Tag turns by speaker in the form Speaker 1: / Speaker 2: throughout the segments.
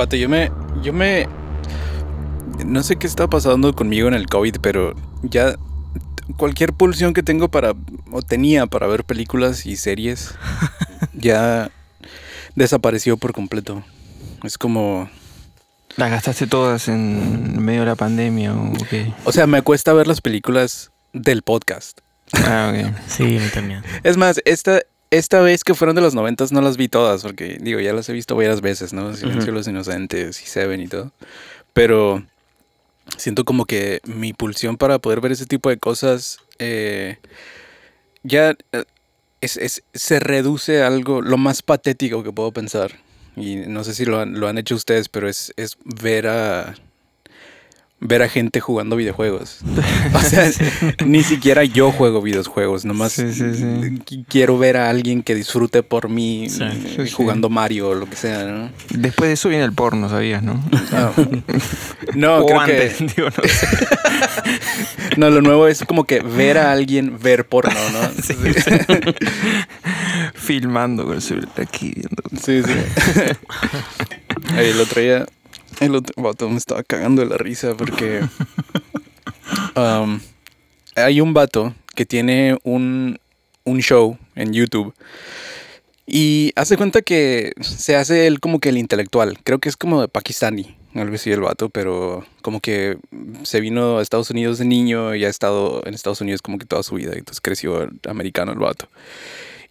Speaker 1: Pato, yo me. Yo me. No sé qué está pasando conmigo en el COVID, pero ya. Cualquier pulsión que tengo para. o tenía para ver películas y series. ya. desapareció por completo. Es como.
Speaker 2: ¿Las gastaste todas en medio de la pandemia o qué?
Speaker 1: O sea, me cuesta ver las películas del podcast.
Speaker 2: Ah, ok.
Speaker 3: Sí, a mí también.
Speaker 1: Es más, esta, esta vez que fueron de los noventas no las vi todas, porque digo, ya las he visto varias veces, ¿no? Silencio de los Inocentes y Seven y todo. Pero siento como que mi pulsión para poder ver ese tipo de cosas eh, ya eh, es, es- se reduce a algo, lo más patético que puedo pensar. Y no sé si lo han, lo han hecho ustedes, pero es, es ver a ver a gente jugando videojuegos. O sea, ni siquiera yo juego videojuegos, nomás
Speaker 2: Sí, sí, sí.
Speaker 1: qu- quiero ver a alguien que disfrute por mí
Speaker 3: Sí,
Speaker 1: eh,
Speaker 2: sí, sí.
Speaker 1: jugando Mario o lo que sea, ¿no?
Speaker 2: Después de eso viene el porno, ¿sabías, no?
Speaker 1: Ah. No,
Speaker 2: o
Speaker 1: creo
Speaker 2: antes,
Speaker 1: que
Speaker 2: digo, no sé.
Speaker 1: no, lo nuevo es como que ver a alguien ver porno, ¿no? Sí,
Speaker 2: Filmando con el celular aquí viendo.
Speaker 1: sí. Ay, el otro día el otro vato me estaba cagando de la risa porque um, hay un vato que tiene un, un show en YouTube y hace cuenta que se hace él como que el intelectual. Creo que es como de pakistani, algo así el vato, pero como que se vino a Estados Unidos de niño y ha estado en Estados Unidos como que toda su vida. Entonces creció americano el vato.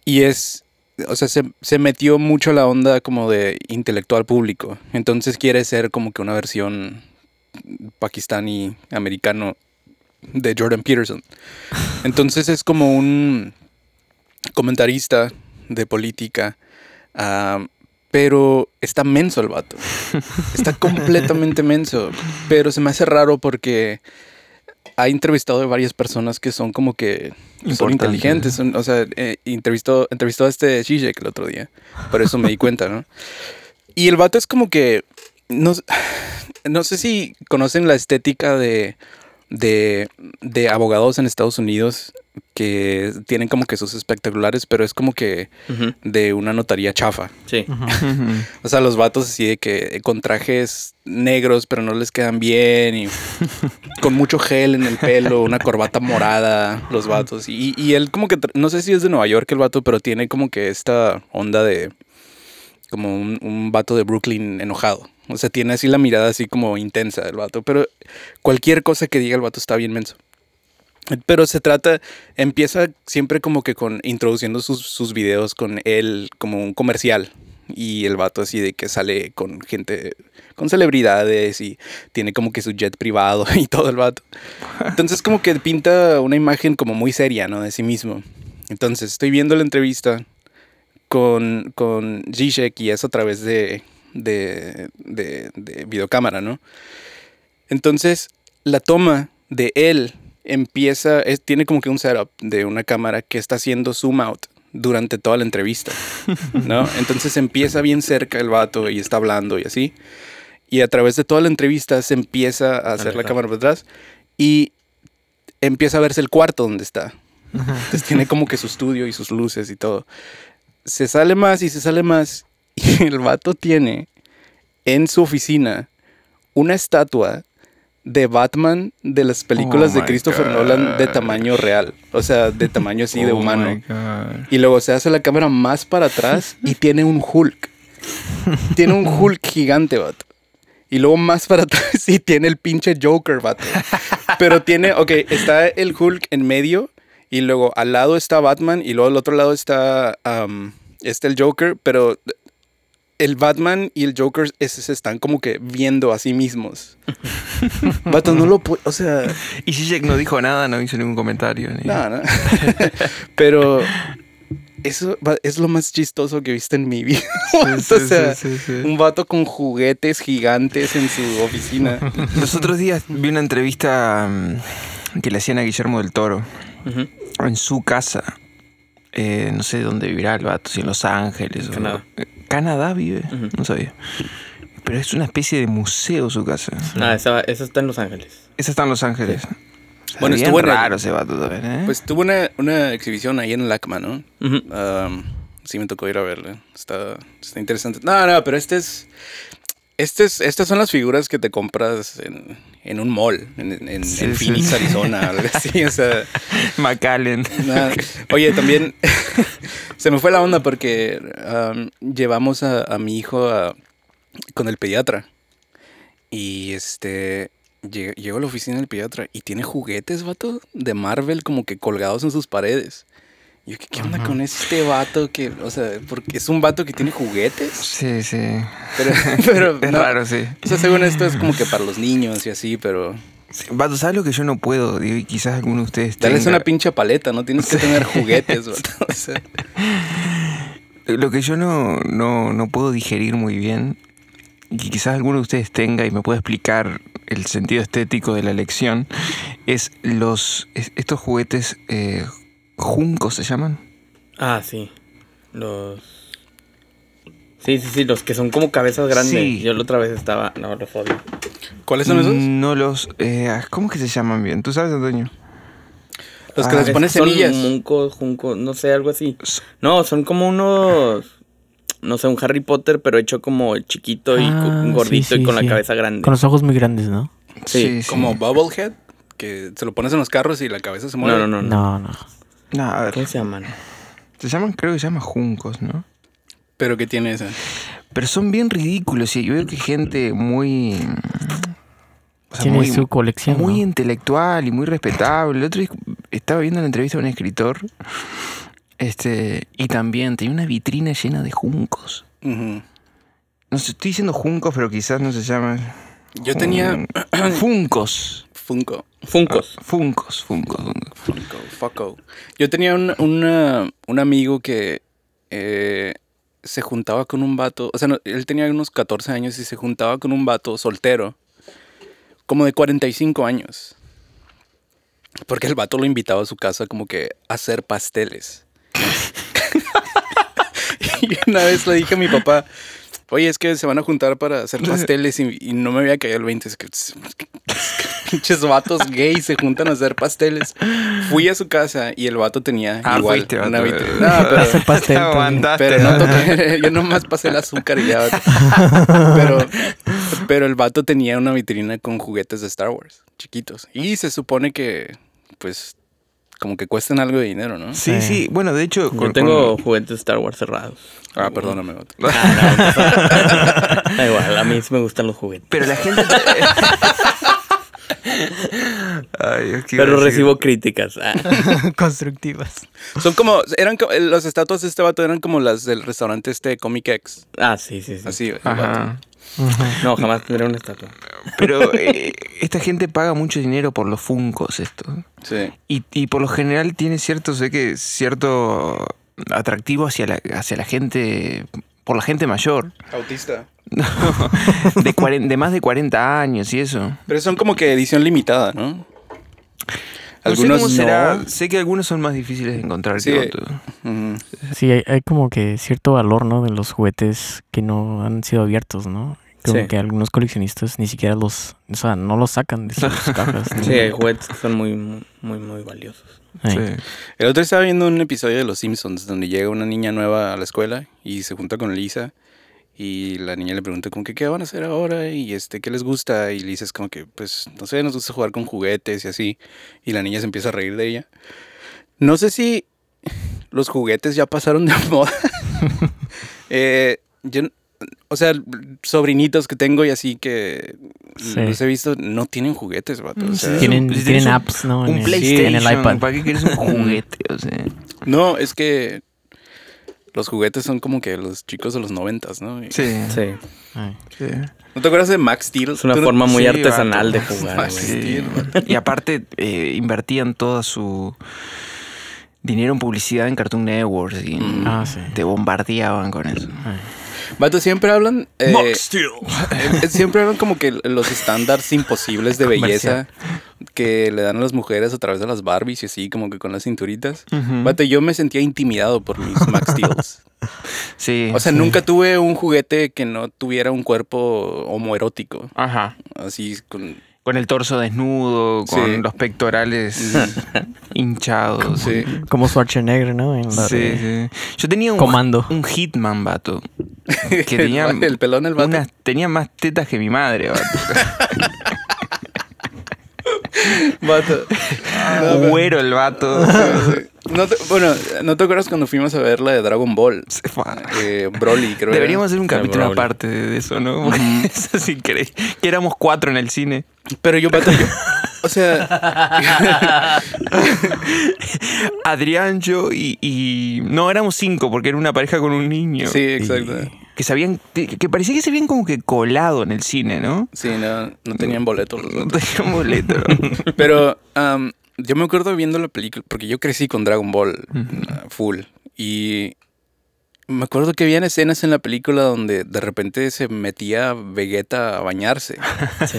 Speaker 1: Y es, o sea, se, se metió mucho la onda como de intelectual público. Entonces quiere ser como que una versión pakistani americano de Jordan Peterson. Entonces es como un comentarista de política, ah, pero está menso el vato. Está completamente menso, pero se me hace raro porque ha entrevistado a varias personas que son como que son inteligentes. son- o sea, eh, entrevistó, entrevistó a este Zizek el otro día. Por eso me di cuenta, ¿no? Y el vato es como que. No, no sé si conocen la estética de, de, de abogados en Estados Unidos que tienen como que sus espectaculares, pero es como que de una notaría chafa.
Speaker 3: Sí.
Speaker 1: O sea, los vatos así de que con trajes negros, pero no les quedan bien y con mucho gel en el pelo, una corbata morada, los vatos. Y, y él como que, no sé si es de Nueva York el vato, pero tiene como que esta onda de, como un, un vato de Brooklyn enojado. O sea, tiene así la mirada así como intensa del vato, pero cualquier cosa que diga el vato está bien menso. Pero se trata, empieza siempre como que con introduciendo sus, sus videos con él como un comercial. Y el vato así de que sale con gente, con celebridades y tiene como que su jet privado y todo el vato. Entonces como que pinta una imagen como muy seria, ¿no? De sí mismo. Entonces estoy viendo la entrevista con, con Zizek y es a través de, de, de, de videocámara, ¿no? Entonces la toma de él empieza, es, tiene como que un setup de una cámara que está haciendo zoom out durante toda la entrevista, ¿no? Entonces empieza bien cerca el vato y está hablando y así. Y a través de toda la entrevista se empieza a hacer la cámara para atrás y empieza a verse el cuarto donde está. Entonces tiene como que su estudio y sus luces y todo. Se sale más y se sale más. Y el vato tiene en su oficina una estatua de Batman de las películas
Speaker 2: Oh
Speaker 1: de Christopher
Speaker 2: God.
Speaker 1: Nolan de tamaño real. O sea, de tamaño así de
Speaker 2: Oh
Speaker 1: humano. Y luego se hace la cámara más para atrás y tiene un Hulk. Tiene un Hulk gigante, vato. Y luego más para atrás y tiene el pinche Joker, vato. Pero tiene, ok, está el Hulk en medio y luego al lado está Batman y luego al otro lado está, um, está el Joker, pero el Batman y el Joker es- se están como que viendo a sí mismos. Vato, no lo puedo, o sea...
Speaker 2: Y Zizek no dijo nada, no hizo ningún comentario. ni-
Speaker 1: no. Pero eso es lo más chistoso que he visto en mi vida.
Speaker 2: Sí,
Speaker 1: o sea,
Speaker 2: sí, sí, sí.
Speaker 1: un vato con juguetes gigantes en su oficina.
Speaker 2: Los otros días vi una entrevista mm, que le hacían a Guillermo del Toro en su casa. Eh, no sé dónde vivirá el vato, si en Los Ángeles. o-
Speaker 3: Canadá
Speaker 2: vive, no sabía. Pero es una especie de museo su casa.
Speaker 3: Ah, esa, esa está en Los Ángeles.
Speaker 2: Esa está en Los Ángeles.
Speaker 1: Bueno, estuvo en el-
Speaker 2: raro ese vato también, ¿eh?
Speaker 1: Pues tuvo una, una exhibición ahí en LACMA, ¿no? Um, sí me tocó ir a verla. Está, está interesante. No, no, pero este es... Es- estas son las figuras que te compras en, en un mall, en, en,
Speaker 2: Sí,
Speaker 1: en
Speaker 2: sí,
Speaker 1: Phoenix,
Speaker 2: sí.
Speaker 1: Arizona, algo así. O sea,
Speaker 2: McAllen.
Speaker 1: Oye, también se me fue la onda porque am, llevamos a, a mi hijo a- con el pediatra. Y este. lle- Llego a la oficina del pediatra y tiene juguetes, vato, de Marvel como que colgados en sus paredes. Yo, ¿qué, qué onda con este vato? Que, o sea, porque es un vato que tiene juguetes.
Speaker 2: Sí, sí.
Speaker 1: Pero, pero
Speaker 2: Es
Speaker 1: no,
Speaker 2: raro, sí.
Speaker 1: O sea, según esto es como que para los niños y así, pero
Speaker 2: Sí, Vato, ¿sabes lo que yo no puedo? Y quizás alguno de ustedes
Speaker 1: darles
Speaker 2: tenga.
Speaker 1: una pinche paleta, no tienes que tener juguetes, vato. O sea,
Speaker 2: Lo que yo no, no, no puedo digerir muy bien, y quizás alguno de ustedes tenga y me pueda explicar el sentido estético de la elección, es los es- estos juguetes eh, juncos se llaman.
Speaker 3: Ah, sí. Los. Sí, sí, sí, los que son como cabezas grandes.
Speaker 2: Sí.
Speaker 3: Yo la otra vez estaba. No, los odio.
Speaker 1: ¿Cuáles son esos?
Speaker 2: No los... eh, ¿Cómo es que se llaman bien? ¿Tú sabes, Antonio?
Speaker 1: Los que
Speaker 2: Ah,
Speaker 1: les
Speaker 3: Es
Speaker 1: pones
Speaker 3: que son
Speaker 1: semillas.
Speaker 3: Muncos, juncos, no sé, algo así. No, son como unos. No sé, un Harry Potter, pero hecho como chiquito y
Speaker 4: Ah, sí,
Speaker 3: gordito y
Speaker 4: sí,
Speaker 3: con la cabeza grande.
Speaker 4: Con los ojos muy grandes, ¿no?
Speaker 3: Sí,
Speaker 1: Como Bubblehead, que se lo pones en los carros y la cabeza se mueve.
Speaker 3: No, no, no, no.
Speaker 4: No, no.
Speaker 2: No, a ver.
Speaker 3: ¿Cómo se llaman?
Speaker 2: Se llaman, creo que se llaman juncos, ¿no?
Speaker 1: Pero que tiene ese.
Speaker 2: Pero son bien ridículos y yo veo que gente muy... o sea,
Speaker 4: Tiene
Speaker 2: muy-
Speaker 4: su colección.
Speaker 2: muy
Speaker 4: ¿no?
Speaker 2: intelectual y muy respetable. El otro día estaba viendo la entrevista de un escritor este, y también tenía una vitrina llena de juncos. No sé, estoy diciendo juncos, pero quizás no se llaman.
Speaker 1: Yo tenía
Speaker 2: Jun- Funcos.
Speaker 1: Funko.
Speaker 3: Funcos.
Speaker 2: Funcos, funcos, funcos.
Speaker 1: Funko, Funko. Yo tenía un, una- un amigo que eh, se juntaba con un vato. O sea, no, él tenía unos 14 años y se juntaba con un vato soltero, como de 45 años. Porque el vato lo invitaba a su casa como que a hacer pasteles. y una vez le dije a mi papá, oye, es que se van a juntar para hacer pasteles y, y no me había caído el 20. Es que, es que- pinches vatos gays se juntan a hacer pasteles. Fui a su casa y el vato tenía
Speaker 2: Ah,
Speaker 1: igual
Speaker 2: fuiste,
Speaker 1: una
Speaker 2: vato.
Speaker 1: vitrina. No, pero-
Speaker 4: Hace pastel.
Speaker 1: pero no
Speaker 2: ¿no?
Speaker 1: toqué, yo nomás pasé el azúcar y ya. Pero, pero el vato tenía una vitrina con juguetes de Star Wars, chiquitos. Y se supone que, pues, como que cuestan algo de dinero, ¿no?
Speaker 2: Sí,
Speaker 4: Sí.
Speaker 2: sí. Bueno, de hecho.
Speaker 3: Yo
Speaker 2: con-
Speaker 3: tengo juguetes de Star Wars cerrados.
Speaker 1: Ah, perdóname, vato.
Speaker 3: Da igual, a mí sí me gustan los juguetes.
Speaker 2: Pero la gente. Ay, es que iba a
Speaker 3: Pero recibo críticas. Ah.
Speaker 4: Constructivas.
Speaker 1: Son como, eran, co- las estatuas de este vato eran como las del restaurante este Comic X.
Speaker 3: Ah, sí, sí, sí.
Speaker 1: Así, el
Speaker 3: No, jamás tendré una estatua.
Speaker 2: Pero eh, esta gente paga mucho dinero por los funcos, esto.
Speaker 1: Sí.
Speaker 2: Y, y por lo general tiene cierto, sé que cierto atractivo hacia la, hacia la gente, por la gente mayor,
Speaker 1: Autista.
Speaker 2: de, cuaren- de más de 40 años y eso.
Speaker 1: Pero son como que edición limitada, ¿no?
Speaker 2: No sé
Speaker 1: Algunos
Speaker 2: cómo será,
Speaker 1: no.
Speaker 2: sé que algunos son más difíciles de encontrar
Speaker 1: Sí.
Speaker 2: que otros.
Speaker 4: Sí, hay, hay como que cierto valor, ¿no? De los juguetes que no han sido abiertos, ¿no? Como
Speaker 3: Sí.
Speaker 4: que algunos coleccionistas ni siquiera los, o sea, no los sacan de sus cajas. ¿no?
Speaker 3: Sí, hay juguetes que son muy, muy, muy, muy valiosos.
Speaker 2: Sí.
Speaker 1: El otro día estaba viendo un episodio de Los Simpsons donde llega una niña nueva a la escuela y se junta con Lisa y la niña le pregunta como que qué van a hacer ahora y este qué les gusta y Lisa es como que pues no sé, nos gusta jugar con juguetes y así y la niña se empieza a reír de ella. No sé si los juguetes ya pasaron de moda. Eh, yo, o sea, sobrinitos que tengo y así que
Speaker 4: Sí.
Speaker 1: los he visto no tienen juguetes, vato. o
Speaker 2: Sí,
Speaker 1: sea,
Speaker 4: Tienen,
Speaker 2: un-
Speaker 4: apps, ¿no? En
Speaker 2: Un
Speaker 4: el-
Speaker 2: PlayStation,
Speaker 4: En el iPad.
Speaker 2: ¿para qué quieres un juguete? O sea,
Speaker 1: No, es que los juguetes son como que los chicos de los noventas, ¿no? Y-
Speaker 2: sí.
Speaker 3: Sí.
Speaker 4: Ay.
Speaker 2: sí.
Speaker 1: ¿No te acuerdas de Max Steel?
Speaker 3: Es una
Speaker 1: ¿Tú no-
Speaker 3: forma muy
Speaker 2: Sí,
Speaker 3: artesanal de jugar,
Speaker 1: Max
Speaker 3: güey.
Speaker 1: Steel.
Speaker 2: Y aparte, eh, invertían toda su dinero en publicidad en Cartoon Network y en-
Speaker 4: Ah, sí.
Speaker 2: te bombardeaban con eso.
Speaker 4: Ay.
Speaker 1: Vato, siempre hablan... eh,
Speaker 2: Steel.
Speaker 1: siempre hablan como que los estándares imposibles de belleza que le dan a las mujeres a través de las Barbies y así, como que con las cinturitas.
Speaker 2: Ujú.
Speaker 1: Vato, yo me sentía intimidado por mis Max Steels.
Speaker 2: Sí.
Speaker 1: O sea,
Speaker 4: Sí.
Speaker 1: nunca tuve un juguete que no tuviera un cuerpo homoerótico.
Speaker 2: Ajá.
Speaker 1: Así, con...
Speaker 2: Con el torso desnudo, con
Speaker 1: Sí.
Speaker 2: los pectorales hinchados.
Speaker 1: Sí.
Speaker 4: Como Schwarzenegger, ¿no? En la
Speaker 2: Sí,
Speaker 4: de-
Speaker 2: sí. Yo tenía un,
Speaker 4: Comando.
Speaker 2: un hitman, vato. Que tenía,
Speaker 1: El- el pelón, el vato.
Speaker 2: unas- tenía más tetas que mi madre, vato.
Speaker 1: Vato. No, pero-
Speaker 2: Güero el vato.
Speaker 1: No te- bueno, ¿no te acuerdas cuando fuimos a ver la de Dragon Ball? Eh, Broly, creo.
Speaker 2: Deberíamos hacer un capítulo
Speaker 3: Broly.
Speaker 2: aparte de eso, ¿no? Eso sí que que éramos cuatro en el cine.
Speaker 1: Pero yo, vato, yo- O sea,
Speaker 2: Adrián, yo y, y- No, éramos cinco porque era una pareja con un niño.
Speaker 1: sí, exacto.
Speaker 2: Que se habían... Que parecía que se habían como que colado en el cine, ¿no?
Speaker 1: Sí, no, no tenían boletos los
Speaker 2: No
Speaker 1: vatos.
Speaker 2: tenía boleto.
Speaker 1: Pero yo me acuerdo viendo la película, porque yo crecí con Dragon Ball full. Y me acuerdo que habían escenas en la película donde de repente se metía Vegeta a bañarse.
Speaker 3: Sí.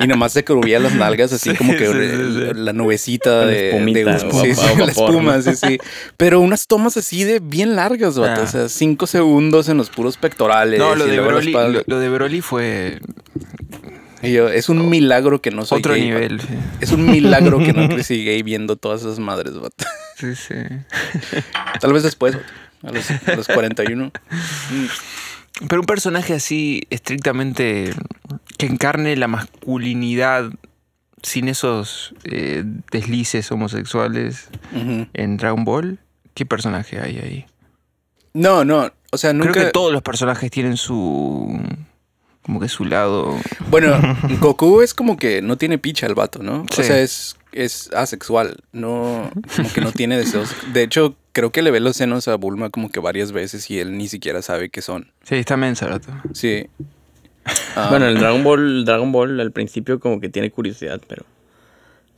Speaker 1: Y nomás se crujía las nalgas así
Speaker 2: Sí,
Speaker 1: como que
Speaker 2: sí,
Speaker 1: la nubecita
Speaker 3: La
Speaker 1: de,
Speaker 3: espumita,
Speaker 1: de sí,
Speaker 3: vapor,
Speaker 1: sí, la espuma,
Speaker 3: ¿no?
Speaker 1: sí, sí. Pero unas tomas así de bien largas, vato.
Speaker 2: Ah.
Speaker 1: O sea, cinco segundos en los puros pectorales.
Speaker 2: No, lo
Speaker 1: y
Speaker 2: de, Broly, lo, lo de Broly fue
Speaker 1: Y yo, es un milagro que no soy
Speaker 2: otro
Speaker 1: gay,
Speaker 2: nivel.
Speaker 1: Es un milagro que no crecí gay viendo todas esas madres, vato.
Speaker 2: Sí, sí.
Speaker 1: Tal vez después, vato, a los, a los 41. Mm.
Speaker 2: Pero un personaje así estrictamente que encarne la masculinidad sin esos eh, deslices homosexuales en Dragon Ball, ¿qué personaje hay ahí?
Speaker 1: No, no. O sea, nunca.
Speaker 2: Creo que todos los personajes tienen su como que su lado.
Speaker 1: Bueno, Goku es como que no tiene picha el vato, ¿no?
Speaker 2: Sí.
Speaker 1: O sea, es, es asexual. No, como que no tiene deseos. De hecho, creo que le ve los senos a Bulma como que varias veces y él ni siquiera sabe qué son.
Speaker 2: Sí, está mensa.
Speaker 1: Sí. Ah,
Speaker 3: Bueno, el Dragon Ball, Dragon Ball al principio como que tiene curiosidad, pero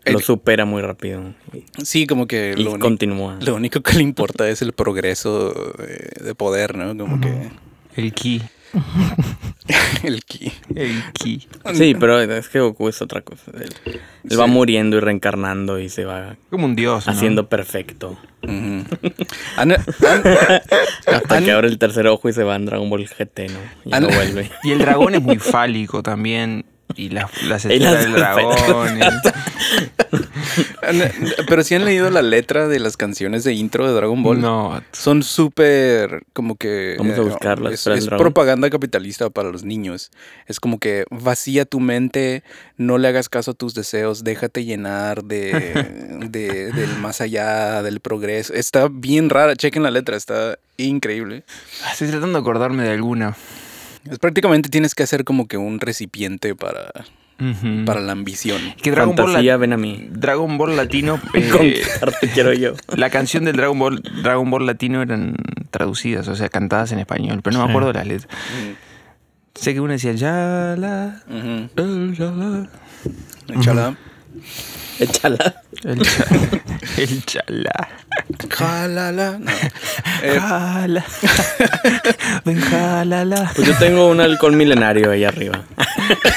Speaker 3: lo
Speaker 1: El-
Speaker 3: supera muy rápido.
Speaker 1: Sí, como que
Speaker 3: y
Speaker 1: lo,
Speaker 3: continúa.
Speaker 1: lo único que le importa es el progreso eh, de poder, ¿no? Como que
Speaker 2: El ki.
Speaker 1: el ki.
Speaker 2: El ki.
Speaker 3: Sí, pero es que Goku es otra cosa. Él, él va muriendo y reencarnando y se va
Speaker 2: Como un dios. ¿no?
Speaker 3: haciendo perfecto.
Speaker 1: Ujú. Han- han-
Speaker 3: Hasta
Speaker 1: han-
Speaker 3: que abre el tercer ojo y se va en Dragon Ball GT, ¿no? Y no vuelve.
Speaker 2: Y el dragón es muy fálico también. Y las, las esferas del dragón. y-
Speaker 1: pero si han leído la letra de las canciones de intro de Dragon Ball.
Speaker 2: No.
Speaker 1: Son súper como que...
Speaker 3: Vamos a
Speaker 1: eh,
Speaker 3: buscarlas
Speaker 1: Es, propaganda capitalista para los niños. Es como que vacía tu mente, no le hagas caso a tus deseos, déjate llenar de, de- del más allá, del progreso. Está bien rara, chequen la letra, está increíble.
Speaker 2: Estoy tratando de acordarme de alguna.
Speaker 1: Es prácticamente tienes que hacer como que un recipiente para, para la ambición.
Speaker 2: que Dragon Ball,
Speaker 3: Fantasía,
Speaker 2: la-
Speaker 3: ven a mí.
Speaker 2: Dragon Ball latino. eh,
Speaker 3: Conquistarte quiero yo.
Speaker 2: la canción del Dragon Ball, Dragon Ball latino eran traducidas, o sea, cantadas en español, pero no me acuerdo de las letras. Sé que una decía ya la, ya la. El cha, el chala.
Speaker 1: Jalala. No. Eh,
Speaker 2: Jala. Ven, jalala.
Speaker 3: Pues yo tengo un halcón milenario ahí arriba.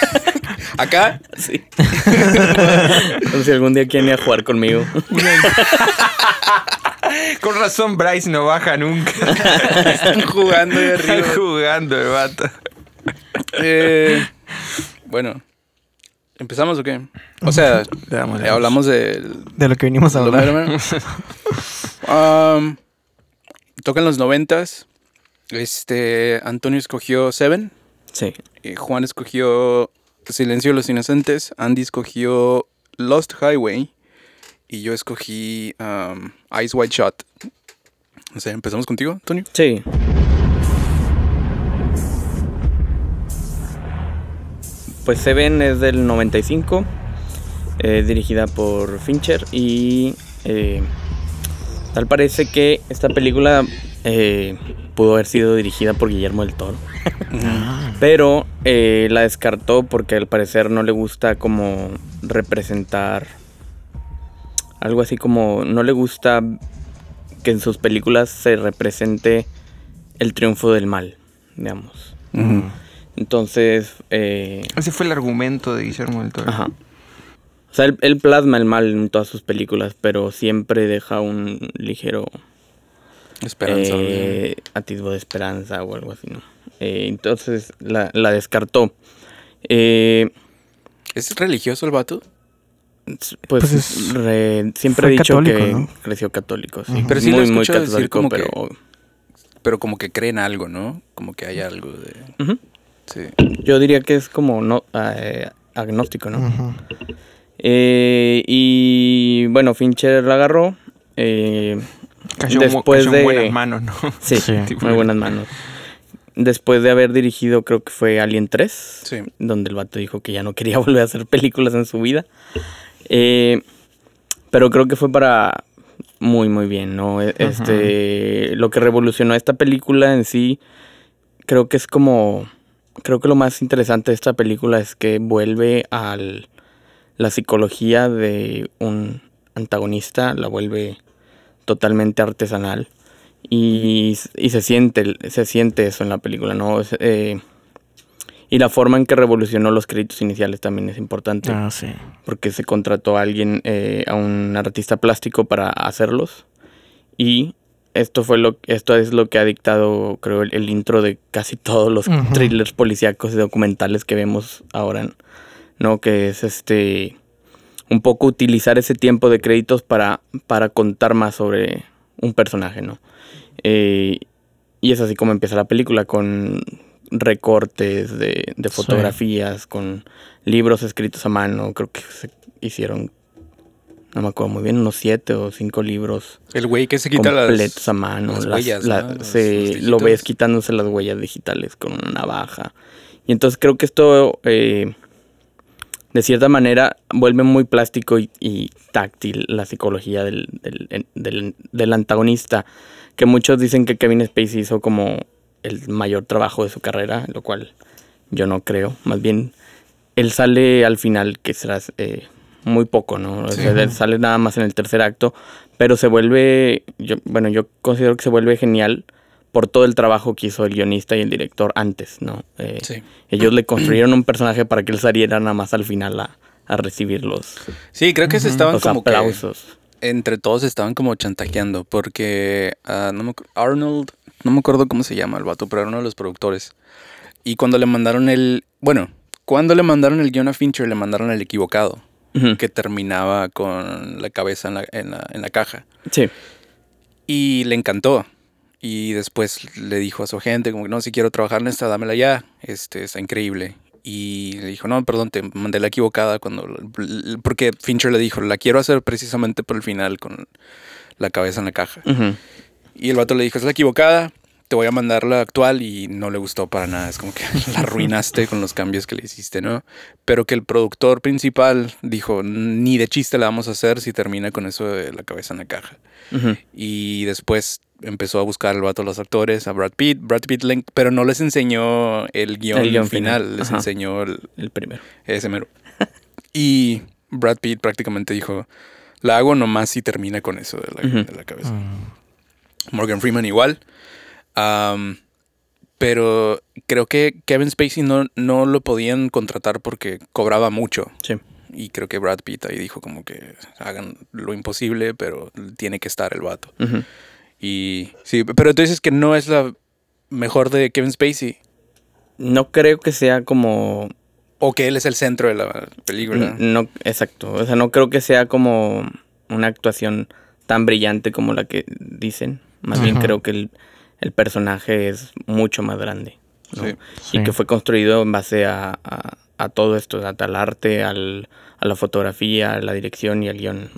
Speaker 1: acá.
Speaker 3: Sí. Entonces, si algún día quieren ir a jugar conmigo.
Speaker 2: Con razón Bryce no baja nunca.
Speaker 1: Están jugando ahí
Speaker 2: Está
Speaker 1: arriba.
Speaker 2: jugando el vato.
Speaker 1: Eh, bueno, ¿empezamos o qué? O sea,
Speaker 2: damos la
Speaker 1: hablamos de
Speaker 4: De lo que venimos a hablar.
Speaker 1: Um, tocan los noventas. Este, Antonio escogió Seven.
Speaker 3: Sí.
Speaker 1: eh, Juan escogió Silencio de los Inocentes. Andy escogió Lost Highway. Y yo escogí um, Ice White Shot. O sea, ¿empezamos contigo, Antonio?
Speaker 3: Sí. Pues Seven es del 95, eh, dirigida por Fincher y eh, tal parece que esta película eh, pudo haber sido dirigida por Guillermo del Toro, pero eh, la descartó porque al parecer no le gusta como representar algo así como no le gusta que en sus películas se represente el triunfo del mal, digamos. Entonces, eh,
Speaker 2: Ese fue el argumento de Guillermo del Toro.
Speaker 3: ajá. O sea, él, él plasma el mal en todas sus películas, pero siempre deja un ligero
Speaker 1: Esperanza.
Speaker 3: eh, atisbo de esperanza o algo así, ¿no? Eh, entonces la, la descartó. Eh,
Speaker 1: ¿Es religioso el vato?
Speaker 3: Pues,
Speaker 4: Pues es-
Speaker 3: re- siempre he dicho
Speaker 4: católico,
Speaker 3: que
Speaker 4: ¿no?
Speaker 3: creció católico, sí.
Speaker 4: Ujú.
Speaker 1: Pero sí lo
Speaker 3: muy, muy
Speaker 1: escucho decir
Speaker 3: católico,
Speaker 1: como que-
Speaker 3: pero...
Speaker 1: Pero como que creen algo, ¿no? Como que hay algo de...
Speaker 3: Ujú.
Speaker 1: Sí.
Speaker 3: Yo diría que es como no, eh, agnóstico, ¿no? Eh, y bueno, Fincher la agarró. eh,
Speaker 2: Cayó,
Speaker 3: Después
Speaker 2: cayó
Speaker 3: de-
Speaker 2: en buenas manos, ¿no?
Speaker 3: sí,
Speaker 4: Sí.
Speaker 3: muy buenas manos. Después de haber dirigido, creo que fue Alien 3,
Speaker 1: Sí.
Speaker 3: donde el vato dijo que ya no quería volver a hacer películas en su vida. Eh, pero creo que fue para muy, muy bien, ¿no? E- Este, Lo que revolucionó esta película en sí, creo que es como... Creo que lo más interesante de esta película es que vuelve a la psicología de un antagonista, la vuelve totalmente artesanal. Y, y se siente se siente eso en la película, ¿no? Es, eh, y la forma en que revolucionó los créditos iniciales también es importante
Speaker 4: Ah, sí.
Speaker 3: porque se contrató a alguien, eh, a un artista plástico para hacerlos. Y esto fue lo esto es lo que ha dictado, creo, el, el intro de casi todos los
Speaker 4: Ujú.
Speaker 3: thrillers policíacos y documentales que vemos ahora, ¿no? Que es este un poco utilizar ese tiempo de créditos para, para contar más sobre un personaje, ¿no? Eh, y es así como empieza la película, con recortes de, de
Speaker 4: Sí.
Speaker 3: fotografías, con libros escritos a mano. Creo que se hicieron, no me acuerdo muy bien, unos siete o cinco libros
Speaker 1: El güey que se quita
Speaker 3: completos
Speaker 1: las...
Speaker 3: a mano.
Speaker 1: las
Speaker 3: las-
Speaker 1: huellas,
Speaker 3: se- lo ves quitándose las huellas digitales con una navaja. Y entonces creo que esto, eh, de cierta manera, vuelve muy plástico y, y táctil la psicología del, del, del- del antagonista. Que muchos dicen que Kevin Spacey hizo como el mayor trabajo de su carrera, lo cual yo no creo. Más bien, él sale al final, que será eh, muy poco, ¿no? O sea, sale nada más en el tercer acto, pero se vuelve, yo, bueno, yo considero que se vuelve genial por todo el trabajo que hizo el guionista y el director antes, ¿no? Eh,
Speaker 1: Sí.
Speaker 3: Ellos le construyeron un personaje para que él saliera nada más al final a, a recibir los,
Speaker 1: Sí, creo que se estaban
Speaker 3: los
Speaker 1: como que...
Speaker 3: aplausos.
Speaker 1: entre todos estaban como chantajeando porque ah, no me Arnold, no me acuerdo cómo se llama el vato, pero era uno de los productores. Y cuando le mandaron el, bueno, cuando le mandaron el guion a Fincher, le mandaron el equivocado, Que terminaba con la cabeza en la, en la, en la caja.
Speaker 3: Sí.
Speaker 1: Y le encantó. Y después le dijo a su agente, como que no, si quiero trabajar en esta, dámela ya. Este, está increíble. Y le dijo, no, perdón, te mandé la equivocada cuando... Porque Fincher le dijo, la quiero hacer precisamente por el final con la cabeza en la caja. Y el vato le dijo, es la equivocada, te voy a mandar la actual y no le gustó para nada. Es como que la arruinaste con los cambios que le hiciste, ¿no? Pero que el productor principal dijo, ni de chiste la vamos a hacer si termina con eso de la cabeza en la caja. Y después empezó a buscar al vato a los actores, a Brad Pitt. Brad Pitt, le- pero no les enseñó el guion,
Speaker 3: El guion
Speaker 1: final,
Speaker 3: final,
Speaker 1: les
Speaker 3: ajá.
Speaker 1: enseñó el,
Speaker 3: El primero.
Speaker 1: ese mero. y Brad Pitt prácticamente dijo, la hago nomás si termina con eso de la,
Speaker 3: Ujú.
Speaker 1: de la cabeza. Morgan Freeman igual. Pero creo que Kevin Spacey no, no lo podían contratar porque cobraba mucho.
Speaker 3: Sí.
Speaker 1: Y creo que Brad Pitt ahí dijo como que hagan lo imposible, pero tiene que estar el vato. Y sí, pero tú dices que no es la mejor de Kevin Spacey.
Speaker 3: No creo que sea como
Speaker 1: O que él es el centro de la película.
Speaker 3: No, exacto. O sea, no creo que sea como una actuación tan brillante como la que dicen. Más bien creo que el, el personaje es mucho más grande. ¿no?
Speaker 1: Sí.
Speaker 3: Y que fue construido en base a, a- a todo esto, al arte, al, a la fotografía, a la dirección y al
Speaker 2: guion.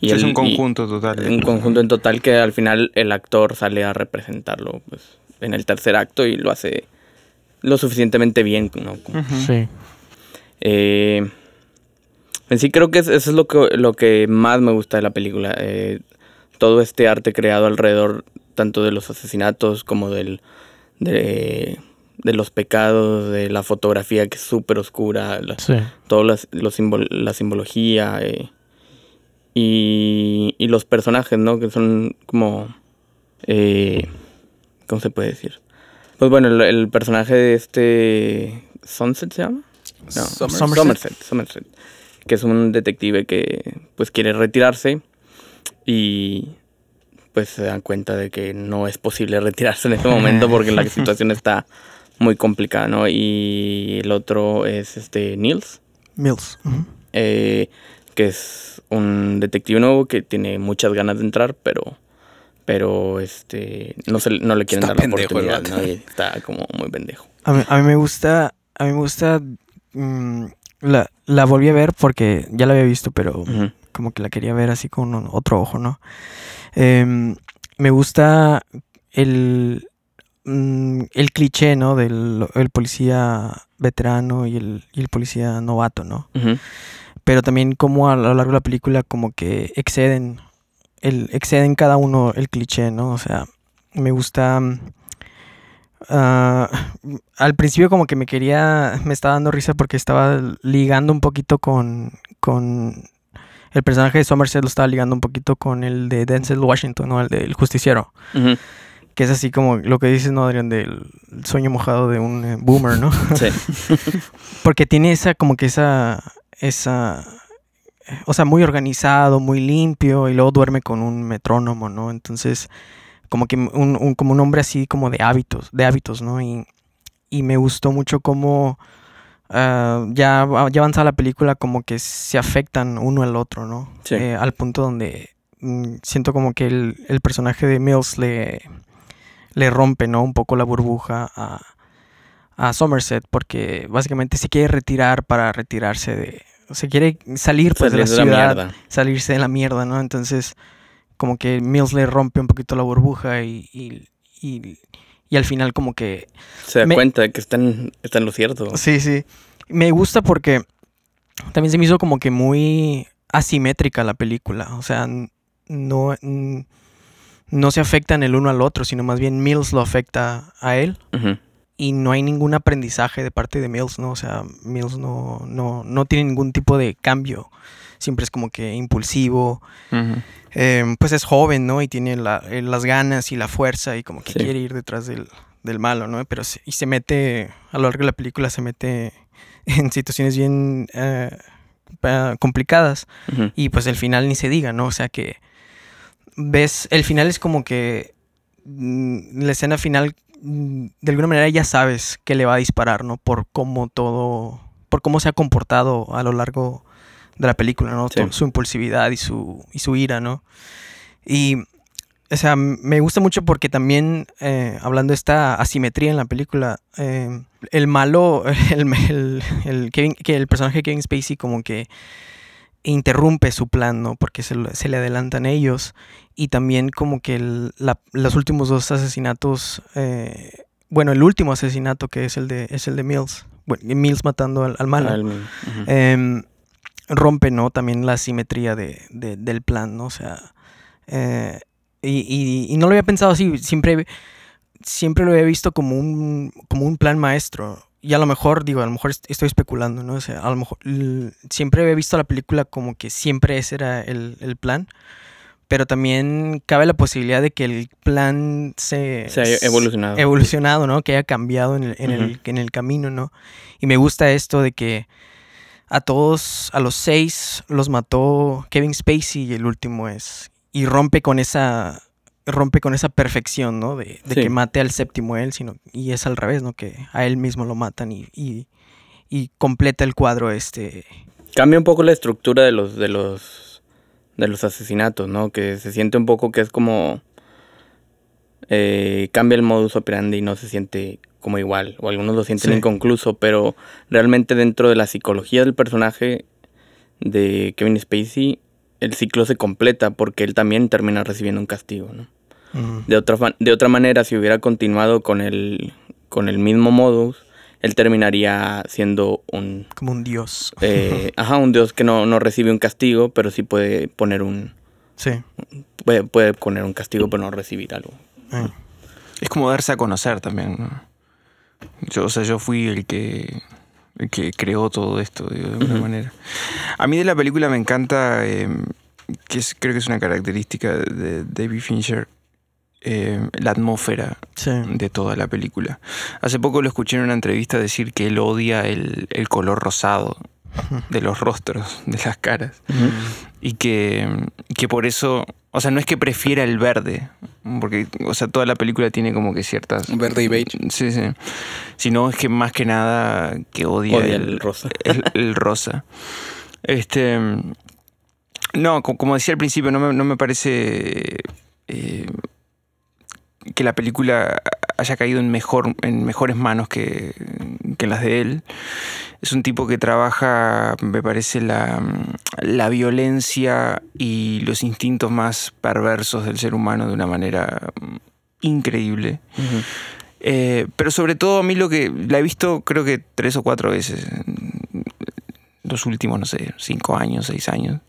Speaker 3: Y
Speaker 2: Sí, es un
Speaker 3: y-
Speaker 2: conjunto total.
Speaker 3: Un conjunto en total que al final el actor sale a representarlo pues, en el tercer acto y lo hace lo suficientemente bien. ¿no?
Speaker 4: Sí.
Speaker 3: eh, en sí creo que es- eso es lo que, lo que más me gusta de la película. eh, todo este arte creado alrededor tanto de los asesinatos como del, de, de los pecados, de la fotografía que es súper oscura, la,
Speaker 4: Sí.
Speaker 3: todo las- los simbol- la simbología eh, y, y los personajes, ¿no? Que son como... eh, ¿Cómo se puede decir? Pues bueno, el, el personaje de este... ¿Sunset se llama? No,
Speaker 1: Somerset.
Speaker 4: Somerset.
Speaker 3: Somerset, Somerset, que es un detective que pues quiere retirarse y pues se dan cuenta de que no es posible retirarse en este momento porque la situación está muy complicada, ¿no? Y el otro es este Niels,
Speaker 4: Mills.
Speaker 3: eh, que es un detective nuevo que tiene muchas ganas de entrar, pero pero este no se no le quieren
Speaker 1: Está
Speaker 3: dar la
Speaker 1: pendejo
Speaker 3: oportunidad. Y está como muy pendejo.
Speaker 4: A mí, a mí me gusta, a mí me gusta, mm, la, la volví a ver porque ya la había visto, pero como que la quería ver así con un- otro ojo, ¿no? Em, me gusta el, mm, el cliché, ¿no? Del el policía veterano y el, y el policía novato, ¿no? Pero también como a lo largo de la película como que exceden, el, exceden cada uno el cliché, ¿no? O sea, me gusta... mm, ah, al principio como que me quería, me estaba dando risa porque estaba ligando un poquito con, con el personaje de Somerset lo estaba ligando un poquito con el de Denzel Washington, ¿no? El del justiciero.
Speaker 3: Ujú.
Speaker 4: Que es así como lo que dices, ¿no, Adrián? Del sueño mojado de un eh, boomer, ¿no?
Speaker 3: Sí.
Speaker 4: Porque tiene esa, como que esa, esa, o sea, muy organizado, muy limpio, y luego duerme con un metrónomo, ¿no? Entonces, como que un, un- como un hombre así como de hábitos, de hábitos, ¿no? Y, y me gustó mucho cómo ah, ya, ya avanzada la película, como que se afectan uno al otro, ¿no?
Speaker 3: Sí.
Speaker 4: Eh, al punto donde mm, siento como que el, el personaje de Mills le, le rompe, ¿no? Un poco la burbuja a, a Somerset porque básicamente se quiere retirar para retirarse de... Se quiere salir pues de la ciudad, salirse de la mierda, ¿no? Entonces como que Mills le rompe un poquito la burbuja y, y, y- y al final como que...
Speaker 3: Se da
Speaker 4: Me-
Speaker 3: cuenta de que está en, está en lo cierto.
Speaker 4: Sí, sí. Me gusta porque también se me hizo como que muy asimétrica la película. O sea, no, no se afectan el uno al otro, sino más bien Mills lo afecta a él. Y no hay ningún aprendizaje de parte de Mills, ¿no? O sea, Mills no, no, no tiene ningún tipo de cambio. Siempre es como que impulsivo. Eh, pues es joven, ¿no? Y tiene la- eh, las ganas y la fuerza y como que
Speaker 3: Sí.
Speaker 4: quiere ir detrás del, del malo, ¿no? Pero se, y se mete, a lo largo de la película se mete en situaciones bien eh, complicadas. Y pues el final ni se diga, ¿no? O sea que ves, el final es como que mm, la escena final, mm, de alguna manera ya sabes que le va a disparar, ¿no? Por cómo todo, por cómo se ha comportado a lo largo de la película, ¿no?
Speaker 3: Sí.
Speaker 4: Su impulsividad y su, y su ira, ¿no? Y, o sea, me gusta mucho porque también, eh, hablando de esta asimetría en la película, eh, el malo, el, el, el Kevin- que el personaje Kevin Spacey como que interrumpe su plan, ¿no? Porque se, se le adelantan ellos. Y también como que el- la- los últimos dos asesinatos, eh, bueno, el último asesinato que es el de, es el de Mills, bueno, Mills matando al, al malo, rompe, ¿no? También la simetría de, de- del plan, ¿no? O sea, eh, y, y- y no lo había pensado así, siempre, siempre lo había visto como un, como un plan maestro. Y a lo mejor, digo, a lo mejor est- estoy especulando, ¿no? O sea, a lo mejor siempre había visto la película como que siempre ese era el, el plan. Pero también cabe la posibilidad de que el plan se...
Speaker 3: Se ha evolucionado.
Speaker 4: evolucionado, ¿no? Que haya cambiado en el, en el- en el camino, ¿no? Y me gusta esto de que a todos, a los seis, los mató Kevin Spacey y el último es. Y rompe con esa. Rompe con esa perfección, ¿no? De, de
Speaker 3: Sí.
Speaker 4: que mate al séptimo él, sino. Y es al revés, ¿no? Que a él mismo lo matan y. y, y completa el cuadro este.
Speaker 3: Cambia un poco la estructura de los, de los, de los asesinatos, ¿no? Que se siente un poco que es como... eh, cambia el modus operandi y no se siente como igual. O algunos lo sienten
Speaker 4: Sí.
Speaker 3: inconcluso, pero realmente dentro de la psicología del personaje de Kevin Spacey, el ciclo se completa porque él también termina recibiendo un castigo, ¿no? De otra, fa- de otra manera, si hubiera continuado con el, con el mismo modus, él terminaría siendo un,
Speaker 4: como un dios.
Speaker 3: eh, ajá, un dios que no, no recibe un castigo, pero sí puede poner un,
Speaker 4: Sí.
Speaker 3: puede, puede poner un castigo, pero no recibir algo.
Speaker 4: eh.
Speaker 2: Es como darse a conocer también, ¿no? Yo, o sea, yo fui el que, el que creó todo esto, digo, de alguna manera. A mí de la película me encanta, eh, que es, creo que es una característica de David Fincher, eh, la atmósfera
Speaker 4: Sí.
Speaker 2: de toda la película. Hace poco lo escuché en una entrevista decir que él odia el, el color rosado de los rostros, de las caras. Y que, que por eso, o sea, no es que prefiera el verde, porque, o sea, toda la película tiene como que ciertas...
Speaker 1: Verde y beige.
Speaker 2: Sí, sí. Si no, es que más que nada que odia,
Speaker 3: Odia el rosa.
Speaker 2: El, el rosa. Este... No, co- como decía al principio, no me, no me parece eh, que la película haya caído en, mejor, en mejores manos que, que las de él. Es un tipo que trabaja, me parece, la, la violencia y los instintos más perversos del ser humano de una manera increíble. Eh, pero sobre todo a mí lo que la he visto creo que tres o cuatro veces en los últimos, no sé, cinco años, seis años.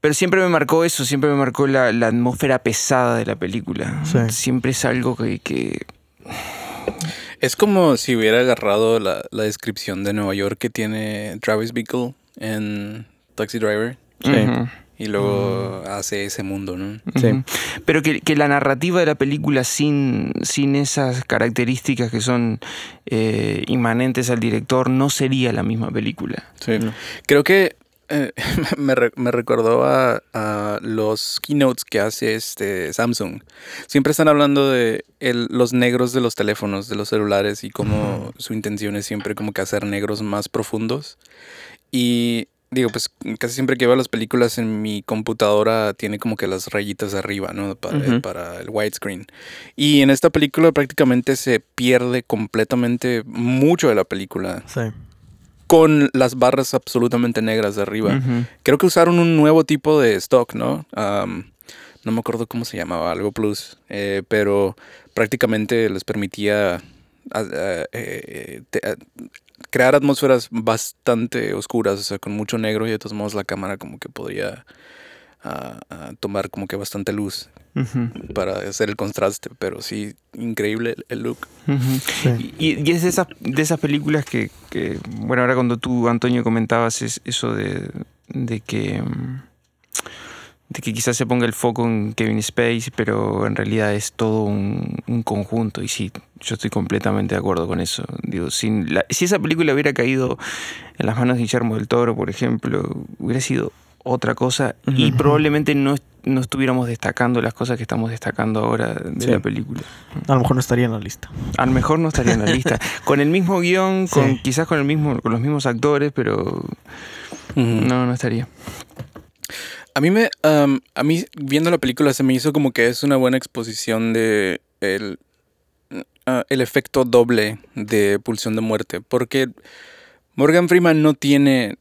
Speaker 2: Pero siempre me marcó eso, siempre me marcó la, la atmósfera pesada de la película.
Speaker 4: Sí.
Speaker 2: Siempre es algo que... que-
Speaker 1: Es como si hubiera agarrado la, la descripción de Nueva York que tiene Travis Bickle en Taxi Driver
Speaker 3: Sí.
Speaker 1: Y luego hace ese mundo, ¿no?
Speaker 3: Sí.
Speaker 2: Pero que, que la narrativa de la película sin, sin esas características que son eh, inmanentes al director no sería la misma película.
Speaker 1: Sí.
Speaker 3: No.
Speaker 1: Creo que eh, me, re- me recordó a, a los keynotes que hace este Samsung. Siempre están hablando de el- los negros de los teléfonos, de los celulares y cómo su intención es siempre como que hacer negros más profundos. Y digo, pues casi siempre que veo las películas en mi computadora tiene como que las rayitas arriba, ¿no? Para el widescreen. Y en esta película prácticamente se pierde completamente mucho de la película
Speaker 4: Sí.
Speaker 1: Con las barras absolutamente negras de arriba. Creo que usaron un nuevo tipo de stock, ¿no? No me acuerdo cómo se llamaba, algo plus, eh, pero prácticamente les permitía a- a- eh, te- a- crear atmósferas bastante oscuras, o sea, con mucho negro y de todos modos la cámara como que podría ah, tomar como que bastante luz para hacer el contraste, pero sí, increíble el- el look.
Speaker 4: Sí.
Speaker 2: Y, y es de esas, de esas películas que, que, bueno, ahora cuando tú, Antonio, comentabas es- eso de, de que mm, de que quizás se ponga el foco en Kevin Spacey, pero en realidad es todo un, un conjunto. Y sí, yo estoy completamente de acuerdo con eso. Digo, sin la- si esa película hubiera caído en las manos de Guillermo del Toro, por ejemplo, hubiera sido otra cosa y probablemente no, no estuviéramos destacando las cosas que estamos destacando ahora de
Speaker 3: Sí.
Speaker 2: la película.
Speaker 4: A lo mejor no estaría en la lista.
Speaker 2: A lo mejor no estaría en la lista. Con el mismo guion, con,
Speaker 4: Sí.
Speaker 2: quizás con, el mismo, con los mismos actores, pero no, no estaría.
Speaker 1: A mí me, a mí viendo la película se me hizo como que es una buena exposición de el, ah, el efecto doble de Pulsión de Muerte, porque Morgan Freeman no tiene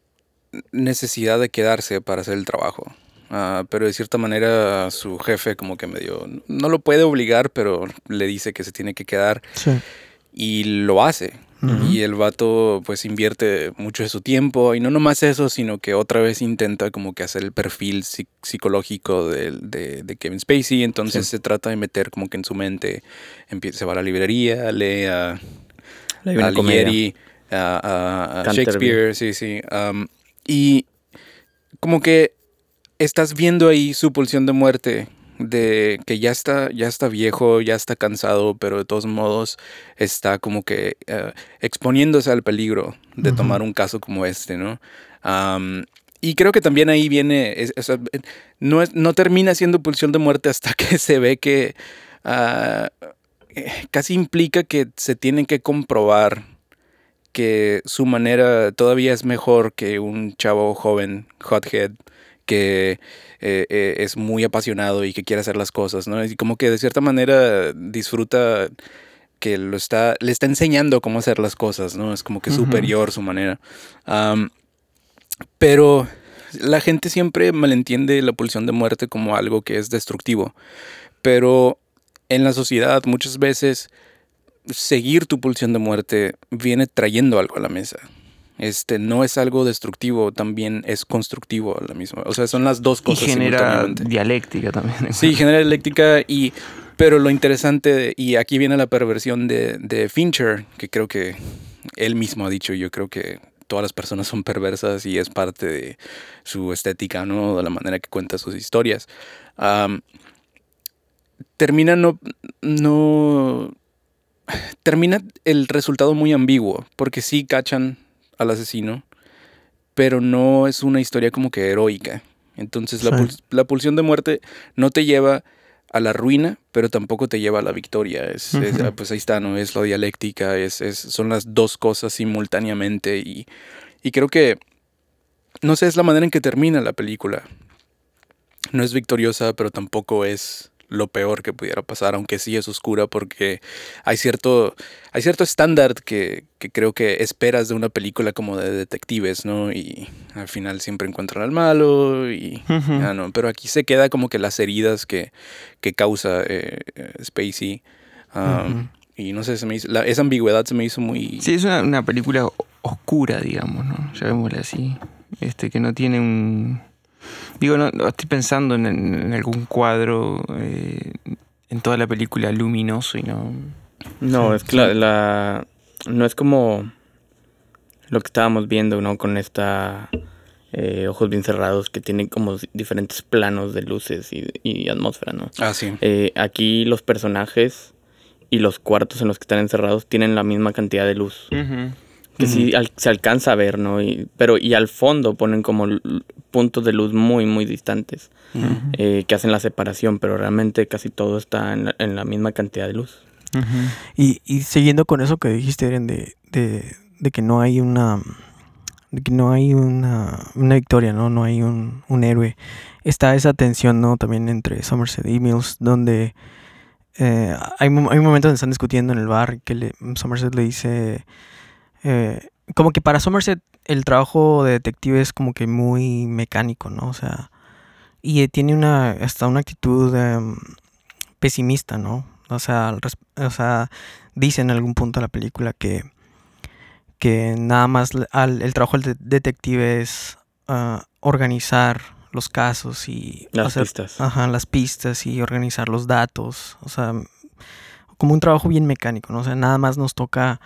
Speaker 1: necesidad de quedarse para hacer el trabajo, Ah, pero de cierta manera su jefe como que medio no lo puede obligar, pero le dice que se tiene que quedar
Speaker 4: Sí.
Speaker 1: y lo hace. Y el vato pues invierte mucho de su tiempo y no nomás eso, sino que otra vez intenta como que hacer el perfil psi- psicológico de, de- de Kevin Spacey, entonces se trata de meter como que en su mente, empie- se va a la librería, lee a, a a, a-. Shakespeare, sí, sí. um, y como que estás viendo ahí su pulsión de muerte, de que ya está, ya está viejo, ya está cansado, pero de todos modos está como que eh, exponiéndose al peligro de tomar un caso como este, ¿no? Um, y creo que también ahí viene, es- no, es, no termina siendo pulsión de muerte hasta que se ve que ah, eh, casi implica que se tiene que comprobar que su manera todavía es mejor que un chavo joven, hothead, que eh, eh, es muy apasionado y que quiere hacer las cosas, ¿no? Y como que de cierta manera disfruta que lo está, le está enseñando cómo hacer las cosas, ¿no? Es como que superior su manera. Pero la gente siempre malentiende la pulsión de muerte como algo que es destructivo. Pero en la sociedad muchas veces seguir tu pulsión de muerte viene trayendo algo a la mesa. Este no es algo destructivo, también es constructivo a la misma. O sea, son las dos
Speaker 2: Y
Speaker 1: cosas.
Speaker 2: genera
Speaker 1: simultáneamente.
Speaker 2: dialéctica también.
Speaker 1: Sí, genera eléctrica y... Pero lo interesante, y aquí viene la perversión de, de Fincher, que creo que él mismo ha dicho, yo creo que todas las personas son perversas y es parte de su estética, ¿no? De la manera que cuenta sus historias. Am, termina no, no... Termina el resultado muy ambiguo, porque sí cachan al asesino, pero no es una historia como que heroica. Entonces la, la pulsión de muerte no te lleva a la ruina, pero tampoco te lleva a la victoria. Es, es-
Speaker 2: Ujú.
Speaker 1: pues ahí está, ¿no? Es la dialéctica, es, es- son las dos cosas simultáneamente y, y creo que, no sé, es la manera en que termina la película. No es victoriosa, pero tampoco es lo peor que pudiera pasar, aunque sí es oscura porque hay cierto, hay cierto estándar que, que creo que esperas de una película como de detectives, ¿no? Y al final siempre encuentran al malo y ya no, pero aquí se queda como que las heridas que, que causa eh, eh, Spacey. um. Y no sé, se me hizo, la- esa ambigüedad se me hizo muy...
Speaker 2: Sí, es una, una película oscura, digamos, ¿no? Llamémosla así. Este, que no tiene un... Digo, no, no, estoy pensando en, en algún cuadro eh, en toda la película luminoso y no...
Speaker 3: No, es que la, la- no es como lo que estábamos viendo, ¿no? Con esta eh, ojos bien cerrados que tienen como diferentes planos de luces y, y atmósfera, ¿no?
Speaker 1: Ah, sí.
Speaker 3: Eh, aquí los personajes y los cuartos en los que están encerrados tienen la misma cantidad de luz. Que sí al- se alcanza a ver, ¿no? Y, pero y al fondo ponen como puntos de luz muy, muy distantes eh, que hacen la separación, pero realmente casi todo está en la, en la misma cantidad de luz.
Speaker 4: Y, y siguiendo con eso que dijiste, Eren, de, de, de que no hay una. De que no hay una, una victoria, ¿no? No hay un, un héroe. Está esa tensión, ¿no? También entre Somerset y Mills, donde eh, hay, hay un momento donde están discutiendo en el bar que le, Somerset le dice. Eh, como que para Somerset el trabajo de detective es como que muy mecánico, ¿no? O sea. Y eh, tiene una. hasta una actitud em, pesimista, ¿no? O sea, o sea, dice en algún punto de la película que, que nada más al- el trabajo del de- detective es ah, organizar los casos y
Speaker 3: Las
Speaker 4: hacer
Speaker 3: pistas.
Speaker 4: ajá, las pistas y organizar los datos. O sea, como un trabajo bien mecánico, ¿no? O sea, nada más nos toca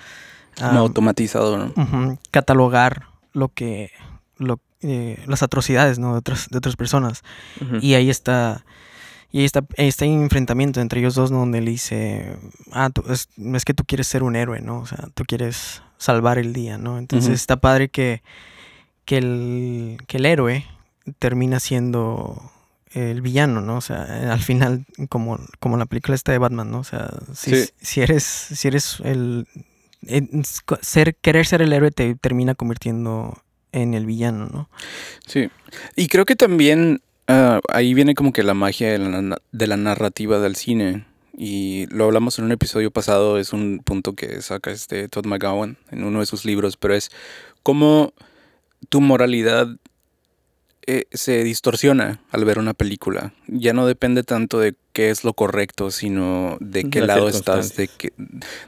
Speaker 1: Automatizado, ¿no?
Speaker 4: ujú, catalogar lo que lo, eh, las atrocidades ¿no? de otras de otras personas. Y ahí está y ahí está este enfrentamiento entre ellos dos ¿no? donde le dice ah tú- es, es que tú quieres ser un héroe no o sea tú quieres salvar el día no entonces está padre que que el que el héroe termina siendo el villano no o sea eh, al final como como la película esta de Batman no o sea si,
Speaker 1: Sí.
Speaker 4: si eres si eres el ser querer ser el héroe te termina convirtiendo en el villano no
Speaker 1: Sí. Y creo que también ah, ahí viene como que la magia de la, de la narrativa del cine. Y lo hablamos en un episodio pasado, es un punto que saca este Todd McGowan en uno de sus libros, pero es cómo tu moralidad eh, se distorsiona al ver una película. Ya no depende tanto de qué es lo correcto, sino de qué lado estás, de qué,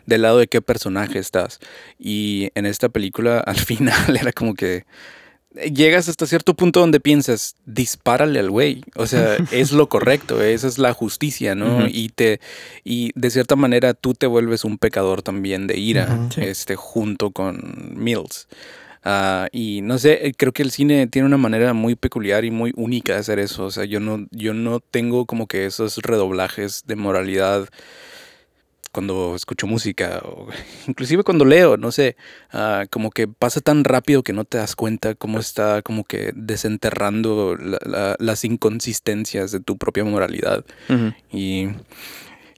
Speaker 1: del lado de qué personaje estás. Y en esta película, al final, era como que llegas hasta cierto punto donde piensas, dispárale al güey. O sea, es lo correcto, esa es la justicia, ¿no? Y te, y de cierta manera tú te vuelves un pecador también de ira, este, junto con Mills. Ah, y no sé, creo que el cine tiene una manera muy peculiar y muy única de hacer eso. O sea, yo no, yo no tengo como que esos redoblajes de moralidad cuando escucho música o inclusive cuando leo, no sé, ah, como que pasa tan rápido que no te das cuenta cómo está como que desenterrando la- la- las inconsistencias de tu propia moralidad.
Speaker 3: Ujú.
Speaker 1: Y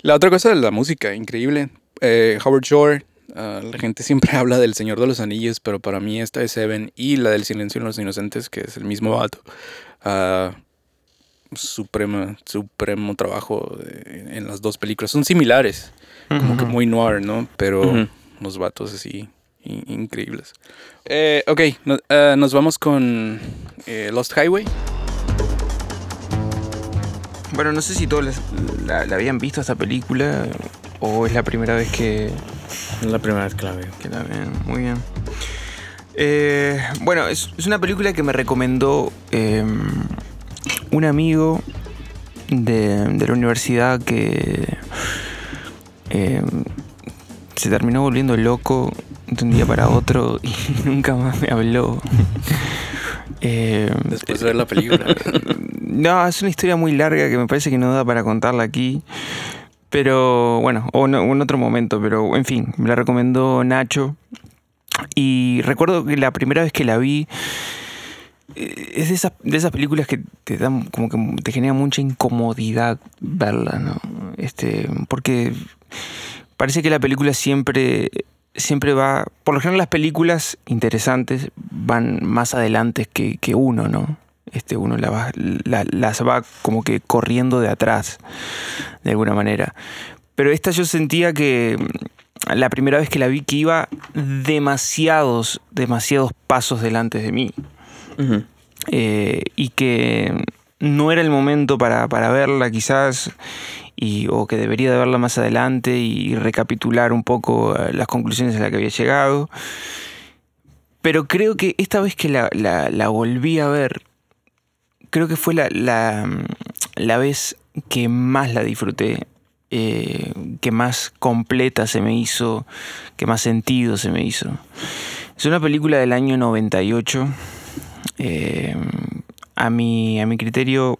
Speaker 1: la otra cosa de la música, increíble. Eh, Howard Shore, ah, la gente siempre habla del Señor de los Anillos, pero para mí esta de Seven y la del Silencio en los Inocentes, que es el mismo vato. suprema, supremo trabajo de- en las dos películas. Son similares, como que muy noir, ¿no? Pero
Speaker 3: Ujú.
Speaker 1: los vatos así in- increíbles. Eh, ok, no- ah, nos vamos con eh, Lost Highway.
Speaker 2: Bueno, no sé si todos les- la, la habían visto esta película o es la primera vez que,
Speaker 3: Es la primera vez que la veo.
Speaker 2: que la ven. Muy bien. Eh, bueno, es, es una película que me recomendó eh, un amigo de, de la universidad que eh, se terminó volviendo loco de un día para otro y nunca más me habló. Eh,
Speaker 1: Después de ver la película.
Speaker 2: no, es una historia muy larga que me parece que no da para contarla aquí. Pero bueno, o, no- en otro momento, pero en fin, me la recomendó Nacho. Y recuerdo que la primera vez que la vi, eh, es de esas, de esas películas que te dan como que te genera mucha incomodidad verla, ¿no? Este, porque parece que la película siempre siempre va. Por lo general, las películas interesantes van más adelante que, que uno, ¿no? Este, uno la va, la- las va como que corriendo de atrás, de alguna manera. Pero esta yo sentía que mm, la primera vez que la vi que iba demasiados, demasiados pasos delante de mí. Eh, y que no era el momento para, para verla quizás, y, o que debería de verla más adelante y recapitular un poco eh, las conclusiones a las que había llegado. Pero creo que esta vez que la, la- la volví a ver, creo que fue la, la, la vez que más la disfruté, eh, que más completa se me hizo, que más sentido se me hizo. Es una película del año 98. eh, a, mi, a mi criterio,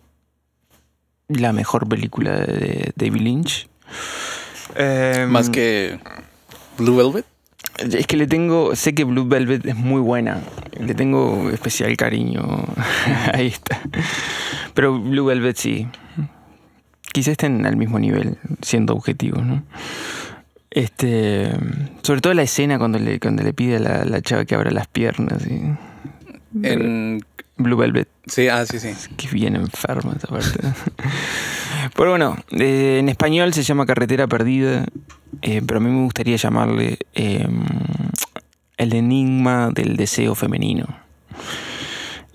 Speaker 2: la mejor película de David Lynch. Eh,
Speaker 1: Más que Blue Velvet.
Speaker 2: es que le tengo, sé que Blue Velvet es muy buena, le tengo especial cariño, ahí está. Pero Blue Velvet sí, quizás estén al mismo nivel, siendo objetivos, ¿no? Este, sobre todo la escena cuando le, cuando le pide a la, la chava que abra las piernas, y
Speaker 1: En.
Speaker 2: Blue Velvet,
Speaker 1: Sí, ah, sí, sí.
Speaker 2: que bien enferma esa parte. Pero bueno, eh, en español se llama Carretera Perdida, eh, pero a mí me gustaría llamarle eh, El Enigma del Deseo Femenino.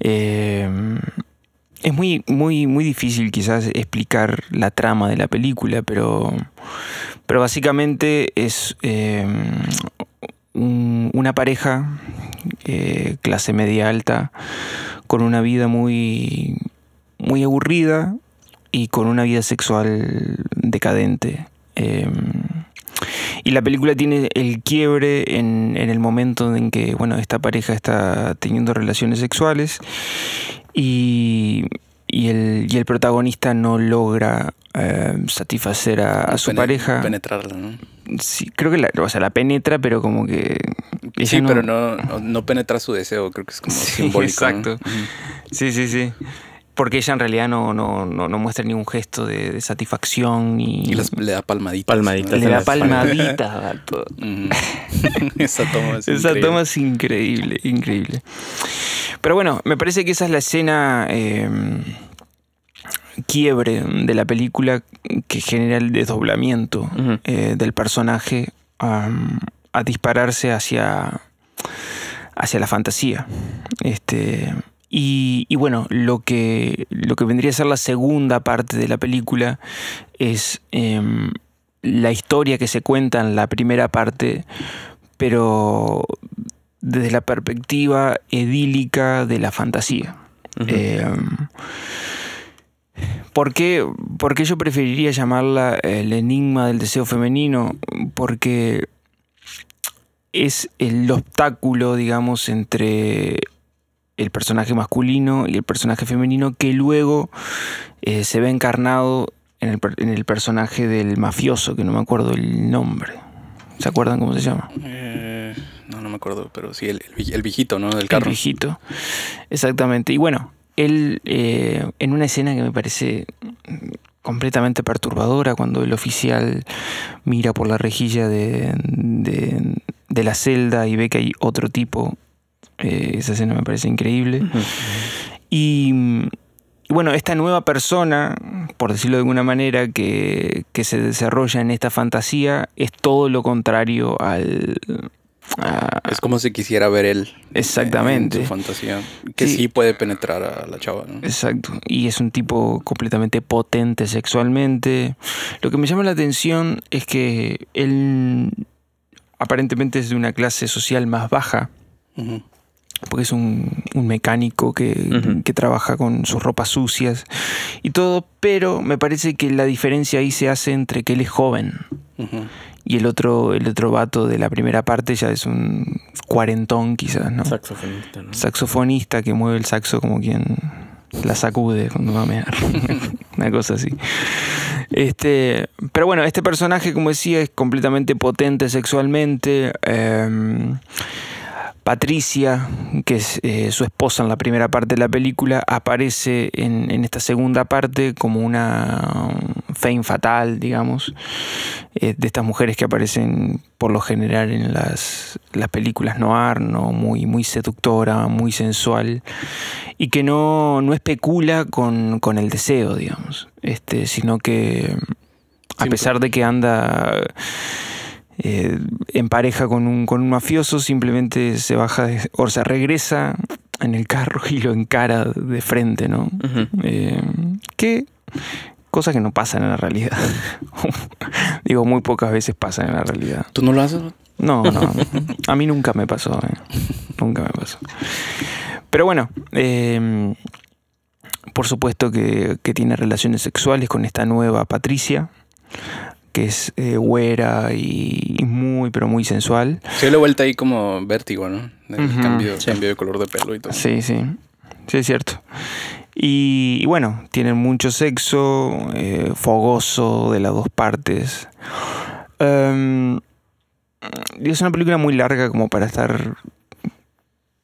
Speaker 2: Eh, es muy, muy, muy difícil quizás explicar la trama de la película, pero, pero básicamente es eh, un- una pareja, eh, clase media alta, con una vida muy, muy aburrida y con una vida sexual decadente. Y la película tiene el quiebre en, en el momento en que bueno, esta pareja está teniendo relaciones sexuales y, y el, y el protagonista no logra eh, satisfacer a, a su
Speaker 1: Pene-
Speaker 2: pareja.
Speaker 1: Penetrarla, ¿no?
Speaker 2: Sí, creo que la, o sea, la penetra, pero como que...
Speaker 1: Sí, pero no, no, no penetra su deseo. Creo que es como
Speaker 2: Sí,
Speaker 1: simbólico. ¿no?
Speaker 2: exacto. Sí, sí, sí. Porque ella en realidad no, no, no, no muestra ningún gesto de, de satisfacción.
Speaker 1: Y las- le da palmaditas.
Speaker 3: Palmaditas.
Speaker 2: le da palmaditas.
Speaker 1: Ujú. Esa toma es
Speaker 2: Esa
Speaker 1: increíble.
Speaker 2: toma es increíble, increíble. Pero bueno, me parece que esa es la escena eh, quiebre de la película que genera el desdoblamiento eh, del personaje a dispararse hacia, hacia la fantasía. Este, y, y bueno, lo que, lo que vendría a ser la segunda parte de la película es em, la historia que se cuenta en la primera parte, pero desde la perspectiva edílica de la fantasía. Em, ¿Por qué, por qué yo preferiría llamarla el enigma del deseo femenino? Porque es el obstáculo, digamos, entre el personaje masculino y el personaje femenino que luego eh, se ve encarnado en el, en el personaje del mafioso, que no me acuerdo el nombre. ¿Se acuerdan cómo se llama?
Speaker 1: Eh, no, no me acuerdo, pero sí, el, el vi- el viejito, ¿no? Del
Speaker 2: El
Speaker 1: carro.
Speaker 2: viejito. Exactamente. Y bueno, él eh, en una escena que me parece completamente perturbadora, cuando el oficial mira por la rejilla de, de- de la celda y ve que hay otro tipo, eh, esa escena me parece increíble. Y, y bueno, esta nueva persona, por decirlo de alguna manera, que, que se desarrolla en esta fantasía, es todo lo contrario al...
Speaker 1: Es como si quisiera ver él.
Speaker 2: Exactamente.
Speaker 1: En su fantasía. Que
Speaker 2: Sí.
Speaker 1: sí. puede penetrar a la chava, ¿no?
Speaker 2: Exacto. Y es un tipo completamente potente sexualmente. Lo que me llama la atención es que él aparentemente es de una clase social más baja,
Speaker 1: Ujú.
Speaker 2: Porque es un, un mecánico que, trabaja con sus ropas sucias y todo, pero me parece que la diferencia ahí se hace entre que él es joven y el otro, el otro vato de la primera parte ya es un cuarentón quizás, ¿no?
Speaker 3: Saxofonista, ¿no?
Speaker 2: saxofonista que mueve el saxo como quien la sacude cuando va a mear. Una cosa así. Este, pero bueno, este personaje, como decía, es completamente potente sexualmente. eh, Patricia, que es eh, su esposa en la primera parte de la película, aparece en, en esta segunda parte como una fame fatal, digamos, eh, de estas mujeres que aparecen por lo general en las, las películas noir, ¿no? muy, muy seductora, muy sensual, y que no, no especula con, con el deseo, digamos, este, sino que a pesar de que anda eh, en pareja con un, con un mafioso, simplemente se baja de- o sea, regresa en el carro y lo encara de frente, ¿no? Eh, que cosas que no pasan en la realidad. Digo, muy pocas veces pasan en la realidad.
Speaker 1: ¿Tú no lo haces?
Speaker 2: No, no. A mí nunca me pasó. eh. Nunca me pasó. Pero bueno, eh, por supuesto que, que tiene relaciones sexuales con esta nueva Patricia, que es eh, güera y, y muy, pero muy sensual.
Speaker 1: Se la vuelta ahí como vértigo, ¿no? El cambio,
Speaker 3: Sí.
Speaker 1: cambio de color de pelo y todo.
Speaker 2: Sí, sí. Sí, es cierto. Y, y bueno, tienen mucho sexo, eh, fogoso de las dos partes. Em, es una película muy larga como para estar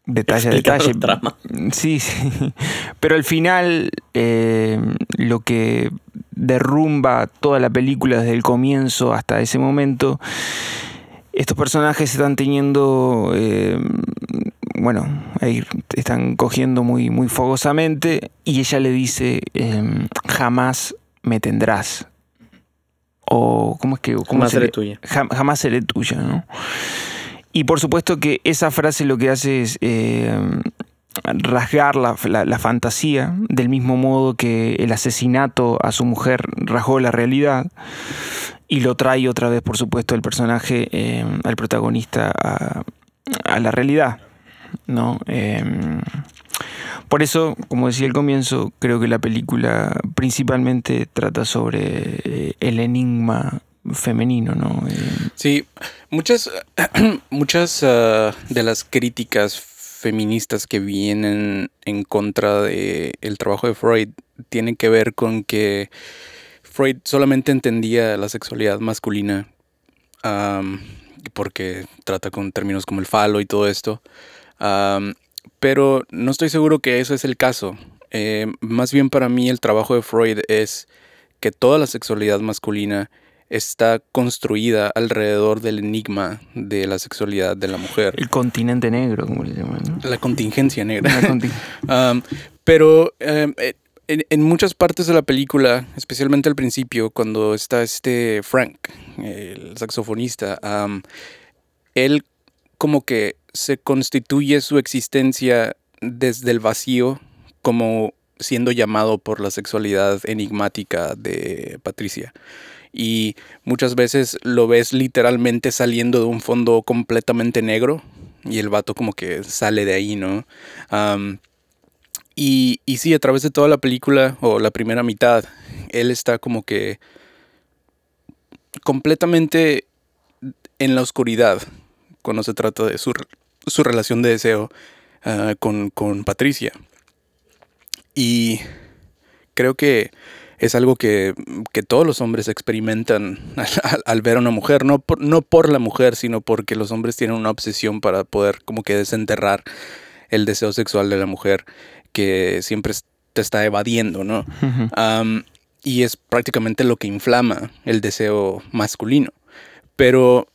Speaker 2: detalle a detalle.
Speaker 3: trama.
Speaker 2: Sí, sí. Pero al final, eh, lo que derrumba toda la película desde el comienzo hasta ese momento, estos personajes están teniendo, eh, bueno, ahí están cogiendo muy, muy fogosamente y ella le dice, eh, jamás me tendrás. O, ¿cómo es que? cómo
Speaker 3: Jamás
Speaker 2: se
Speaker 3: seré tuya.
Speaker 2: Jam- jamás seré tuya, ¿no? Y por supuesto que esa frase lo que hace es eh, rasgar la, la- la fantasía, del mismo modo que el asesinato a su mujer rasgó la realidad, y lo trae otra vez, por supuesto, el personaje, eh, al protagonista, a, a la realidad, ¿no? Eh, por eso, como decía al comienzo, creo que la película principalmente trata sobre eh, el enigma femenino, ¿no?
Speaker 1: Sí, muchas, muchas ah, de las críticas feministas que vienen en contra de el trabajo de Freud tienen que ver con que Freud solamente entendía la sexualidad masculina porque trata con términos como el falo y todo esto. Pero no estoy seguro que eso es el caso. Eh, más bien para mí el trabajo de Freud es que toda la sexualidad masculina está construida alrededor del enigma de la sexualidad de la mujer.
Speaker 2: el continente negro, como le llaman, ¿no?
Speaker 1: La contingencia negra.
Speaker 2: La
Speaker 1: Um, pero um, eh, en, en muchas partes de la película, especialmente al principio, cuando está este Frank, el saxofonista, um, él como que se constituye su existencia desde el vacío, como siendo llamado por la sexualidad enigmática de Patricia. Y muchas veces lo ves literalmente saliendo de un fondo completamente negro. Y el vato como que sale de ahí, ¿no? Y, y sí, a través de toda la película, o la primera mitad, él está como que completamente en la oscuridad cuando se trata de su, su relación de deseo ah, con, con Patricia. Y creo que es algo que, que todos los hombres experimentan al, ver a una mujer, no por, no por la mujer, sino porque los hombres tienen una obsesión para poder como que desenterrar el deseo sexual de la mujer que siempre te está evadiendo, ¿no? Y es prácticamente lo que inflama el deseo masculino. Pero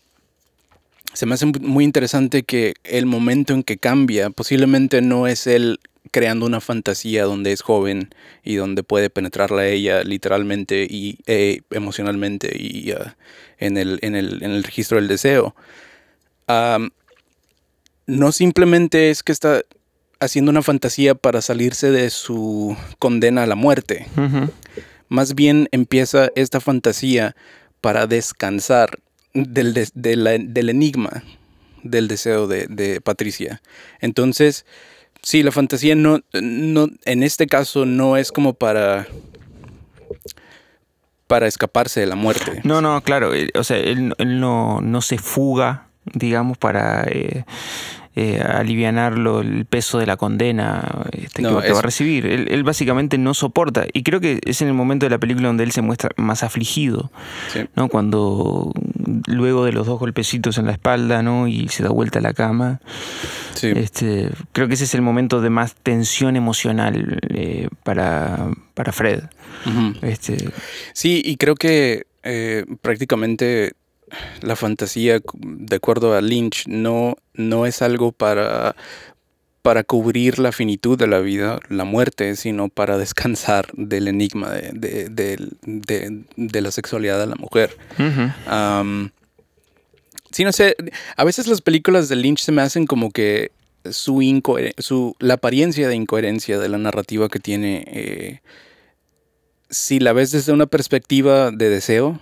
Speaker 1: se me hace muy interesante que el momento en que cambia posiblemente no es él creando una fantasía donde es joven y donde puede penetrarla a ella literalmente y eh, emocionalmente y ah, en, el, en, el, en el registro del deseo. No simplemente es que está haciendo una fantasía para salirse de su condena a la muerte. Más bien empieza esta fantasía para descansar del, des- de la- del enigma del deseo de, de Patricia. Entonces, sí, la fantasía no, no, en este caso no es como para, para escaparse de la muerte.
Speaker 2: No, no, claro. él- o sea, él, él no, no se fuga, digamos, para eh, eh, alivianarlo el peso de la condena este,
Speaker 1: No,
Speaker 2: que, va a recibir. Él, él básicamente no soporta. Y creo que es en el momento de la película donde él se muestra más afligido.
Speaker 1: Sí.
Speaker 2: ¿no? Cuando, luego de los dos golpecitos en la espalda, ¿no? Y se da vuelta a la cama.
Speaker 1: Sí.
Speaker 2: Este, creo que ese es el momento de más tensión emocional eh, para, para Fred. Este,
Speaker 1: Sí, y creo que eh, prácticamente la fantasía, de acuerdo a Lynch, no, no es algo para, para cubrir la finitud de la vida, la muerte, sino para descansar del enigma de, de- de- de la sexualidad de la mujer. Am, sí, no sé, a veces las películas de Lynch se me hacen como que su, su la apariencia de incoherencia de la narrativa que tiene, eh, si la ves desde una perspectiva de deseo,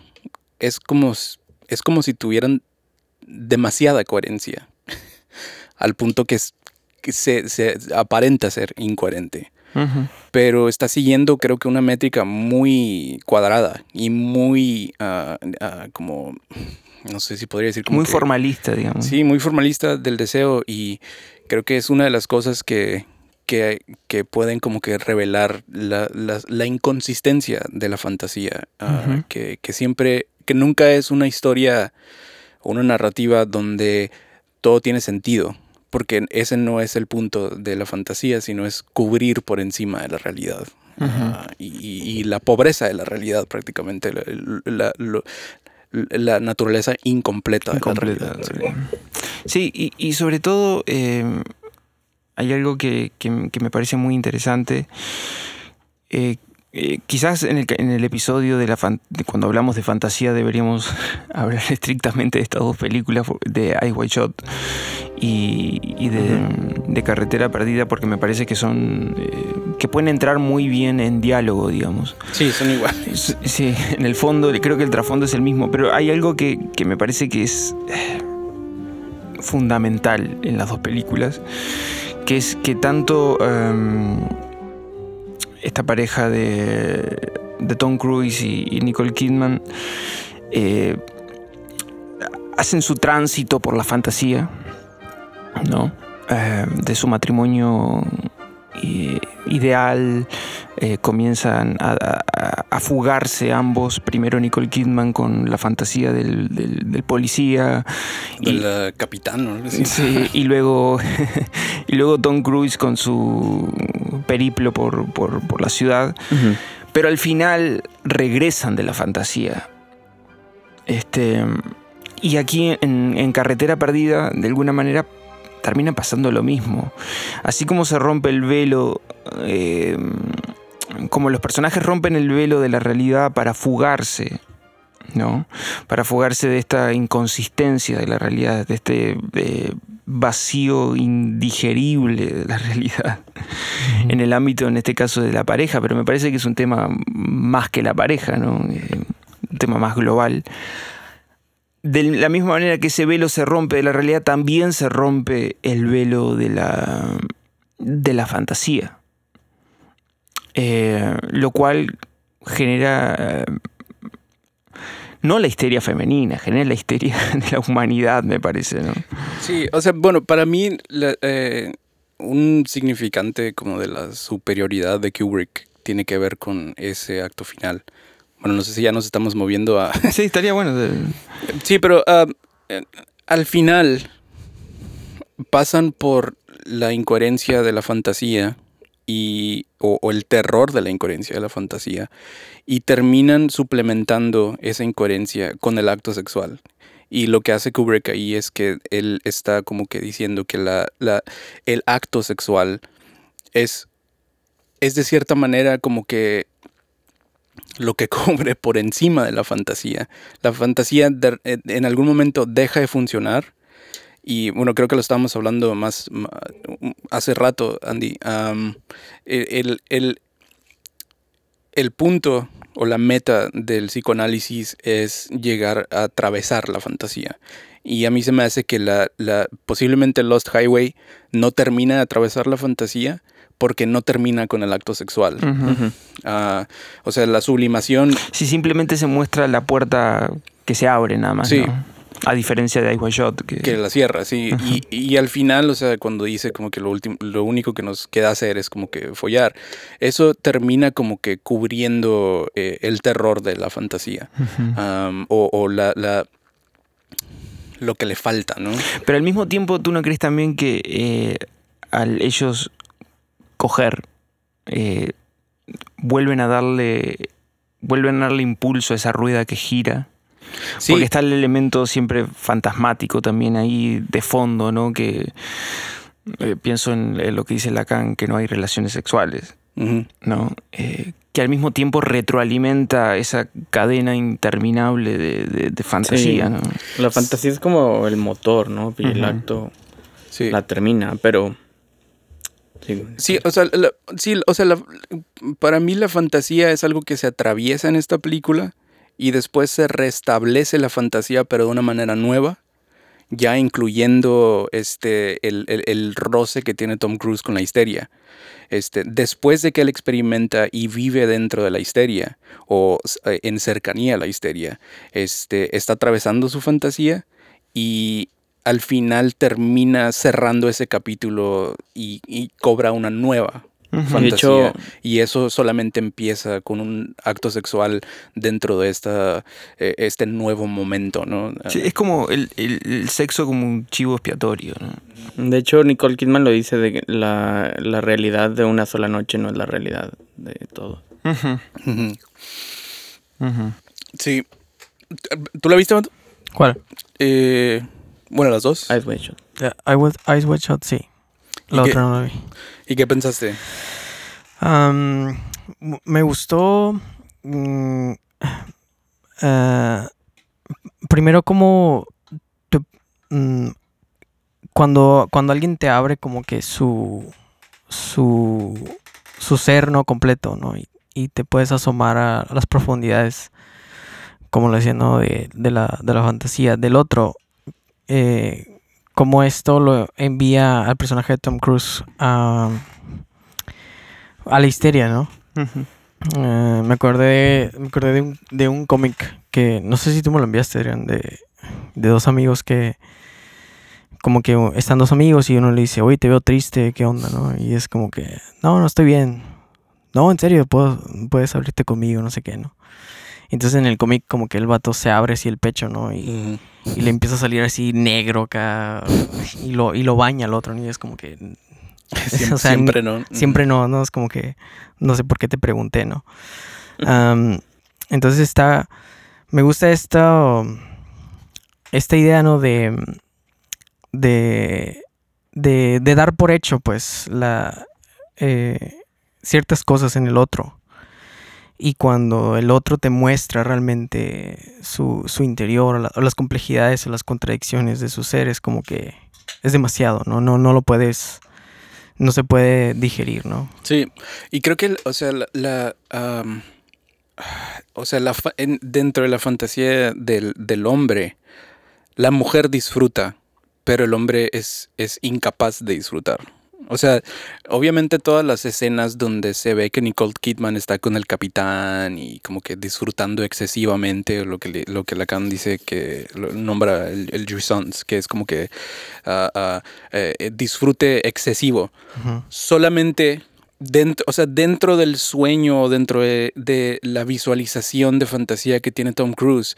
Speaker 1: es como, es como si tuvieran demasiada coherencia, al punto que, es- que se, se aparenta ser incoherente pero está siguiendo creo que una métrica muy cuadrada y muy ah, ah, como no sé si podría decir como
Speaker 2: Muy
Speaker 1: que-
Speaker 2: formalista, digamos.
Speaker 1: sí muy formalista del deseo y creo que es una de las cosas que que, que pueden como que revelar la, la- la inconsistencia de la fantasía ah, que, que siempre que nunca es una historia o una narrativa donde todo tiene sentido porque ese no es el punto de la fantasía, sino es cubrir por encima de la realidad. Ah, y, y- y la pobreza de la realidad prácticamente, la, la- naturaleza incompleta,
Speaker 2: Incompleta,
Speaker 1: de la realidad.
Speaker 2: Sí, y, y sobre todo eh, hay algo que, que- que me parece muy interesante. Eh, eh, quizás en el, en el episodio de la fan- de cuando hablamos de fantasía deberíamos hablar estrictamente de estas dos películas de Ice White Shot y, y de, de Carretera Perdida porque me parece que son eh, que pueden entrar muy bien en diálogo, digamos.
Speaker 1: Sí, son iguales.
Speaker 2: Sí, en el fondo creo que el trasfondo es el mismo, pero hay algo que, que me parece que es fundamental en las dos películas, que es que tanto em, esta pareja de, de Tom Cruise y, Nicole Kidman eh, hacen su tránsito por la fantasía, ¿no? Eh, de su matrimonio eh, ideal, eh, comienzan a, a- a fugarse ambos, primero Nicole Kidman con la fantasía del, del- del policía,
Speaker 1: Del eh, capitán, ¿no?
Speaker 2: Sí, y luego y luego Tom Cruise con su periplo por, por- por la ciudad, pero al final regresan de la fantasía. Este, y aquí en, en Carretera Perdida, de alguna manera, termina pasando lo mismo. Así como se rompe el velo, eh, como los personajes rompen el velo de la realidad para fugarse, ¿no? Para fugarse de esta inconsistencia de la realidad, de este eh, vacío indigerible de la realidad en el ámbito, en este caso, de la pareja, pero me parece que es un tema más que la pareja, ¿no? Eh, un tema más global. De la misma manera que ese velo se rompe de la realidad, también se rompe el velo de la, de la fantasía. Eh, lo cual genera eh, no la histeria femenina, genera la histeria de la humanidad, me parece, ¿no?
Speaker 1: Sí, o sea, bueno, para mí eh, un significante como de la superioridad de Kubrick tiene que ver con ese acto final. Bueno, no sé si ya nos estamos moviendo a...
Speaker 2: Sí, estaría bueno. de-
Speaker 1: Sí, pero ah, eh, al final pasan por la incoherencia de la fantasía y, o, o el terror de la incoherencia de la fantasía y terminan suplementando esa incoherencia con el acto sexual. Y lo que hace Kubrick ahí es que él está como que diciendo que la, la- el acto sexual es, es de cierta manera como que lo que cubre por encima de la fantasía. La fantasía de- en algún momento deja de funcionar. Y bueno, creo que lo estábamos hablando más hace rato, Andy. El, el- el punto o la meta del psicoanálisis es llegar a atravesar la fantasía. Y a mí se me hace que la, la- posiblemente Lost Highway no termina de atravesar la fantasía porque no termina con el acto sexual. Ah, o sea, la sublimación
Speaker 2: Si simplemente se muestra la puerta que se abre nada más.
Speaker 1: Sí.
Speaker 2: ¿no? A diferencia de Ice White Shot. Que,
Speaker 1: que la cierra, sí. Y, y al final, o sea, cuando dice como que lo, último, lo único que nos queda hacer es como que follar, eso termina como que cubriendo eh, el terror de la fantasía. O o la, la, lo que le falta, ¿no?
Speaker 2: Pero al mismo tiempo, ¿tú no crees también que eh, al ellos coger, eh, vuelven a darle vuelven a darle impulso a esa rueda que gira?
Speaker 1: Sí,
Speaker 2: Porque está el elemento siempre fantasmático también ahí de fondo, ¿no? Que eh, pienso en, en lo que dice Lacan, que no hay relaciones sexuales. ¿no? Eh, que al mismo tiempo retroalimenta esa cadena interminable de, de- de fantasía,
Speaker 3: Sí.
Speaker 2: ¿no?
Speaker 3: La fantasía es como el motor, ¿no? Y el acto
Speaker 1: sí.
Speaker 3: la termina, pero... sí.
Speaker 1: O sea, sí, o sea, para mí la fantasía es algo que se atraviesa en esta película y después se restablece la fantasía, pero de una manera nueva, ya incluyendo este el, el- el roce que tiene Tom Cruise con la histeria. Este, después de que él experimenta y vive dentro de la histeria o eh, en cercanía a la histeria, este, está atravesando su fantasía y al final termina cerrando ese capítulo y, y cobra una nueva fantasía.
Speaker 3: De hecho-
Speaker 1: y eso solamente empieza con un acto sexual dentro de esta, eh, este nuevo momento, ¿no?
Speaker 2: Sí, es como el, el- el sexo como un chivo expiatorio, ¿no?
Speaker 3: De hecho, Nicole Kidman lo dice de que la, la realidad de una sola noche no es la realidad de todo.
Speaker 1: Sí. ¿Tú la viste, Mato?
Speaker 4: ¿Cuál?
Speaker 1: Eh, bueno, las dos.
Speaker 3: Ice White Shot.
Speaker 4: The I was, Ice White Shot, sí. La
Speaker 1: ¿Y qué?
Speaker 4: otra no la vi.
Speaker 1: ¿Y qué pensaste?
Speaker 4: Am, m- me gustó. mm, eh, primero, como. te- mm, cuando, cuando alguien te abre, como que su. Su. Su ser no completo, ¿no? Y, y te puedes asomar a, a las profundidades. Como lo decía, ¿no? De, de la, de la fantasía. Del otro. Eh, como esto lo envía al personaje de Tom Cruise a a la histeria, ¿no? Eh, me acordé, me acordé de un, de un cómic que no sé si tú me lo enviaste, Adrián, de, de dos amigos que como que están dos amigos y uno le dice, oye, te veo triste, ¿qué onda, no? Y es como que, no, no estoy bien. No, en serio, puedo, puedes abrirte conmigo, no sé qué, ¿no? Entonces en el cómic como que el vato se abre así el pecho, ¿no? Y, le empieza a salir así negro acá y lo, y lo baña al otro, ¿no? Y es como que
Speaker 1: Siempre,
Speaker 4: O sea,
Speaker 1: siempre no.
Speaker 4: Siempre no, no, es como que no sé por qué te pregunté, ¿no? Entonces está, me gusta esta, esta idea, ¿no? De, de, de, de dar por hecho, pues, la, eh, ciertas cosas en el otro. Y cuando el otro te muestra realmente su, su interior, la- las complejidades o las contradicciones de su ser, es como que es demasiado, ¿no? No, no lo puedes, no se puede digerir, ¿no?
Speaker 1: Sí, y creo que, o sea, la, o sea, la dentro de la fantasía del, del hombre, la mujer disfruta, pero el hombre es, es incapaz de disfrutar. O sea, obviamente todas las escenas donde se ve que Nicole Kidman está con el capitán y como que disfrutando excesivamente, lo que, le- lo que Lacan dice que lo nombra el, el jouissance, que es como que eh, disfrute excesivo. Solamente dentro, o sea, dentro del sueño, dentro de, de la visualización de fantasía que tiene Tom Cruise,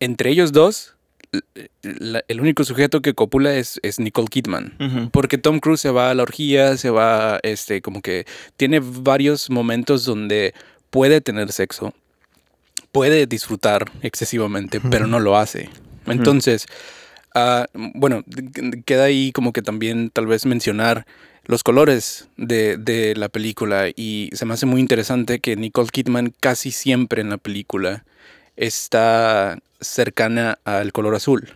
Speaker 1: entre ellos dos, la- el único sujeto que copula es, es Nicole Kidman. Porque Tom Cruise se va a la orgía, se va, este, como que tiene varios momentos donde puede tener sexo, puede disfrutar excesivamente, pero no lo hace. Entonces, ah, bueno, queda ahí como que también tal vez mencionar los colores de, de la película y se me hace muy interesante que Nicole Kidman casi siempre en la película está cercana al color azul.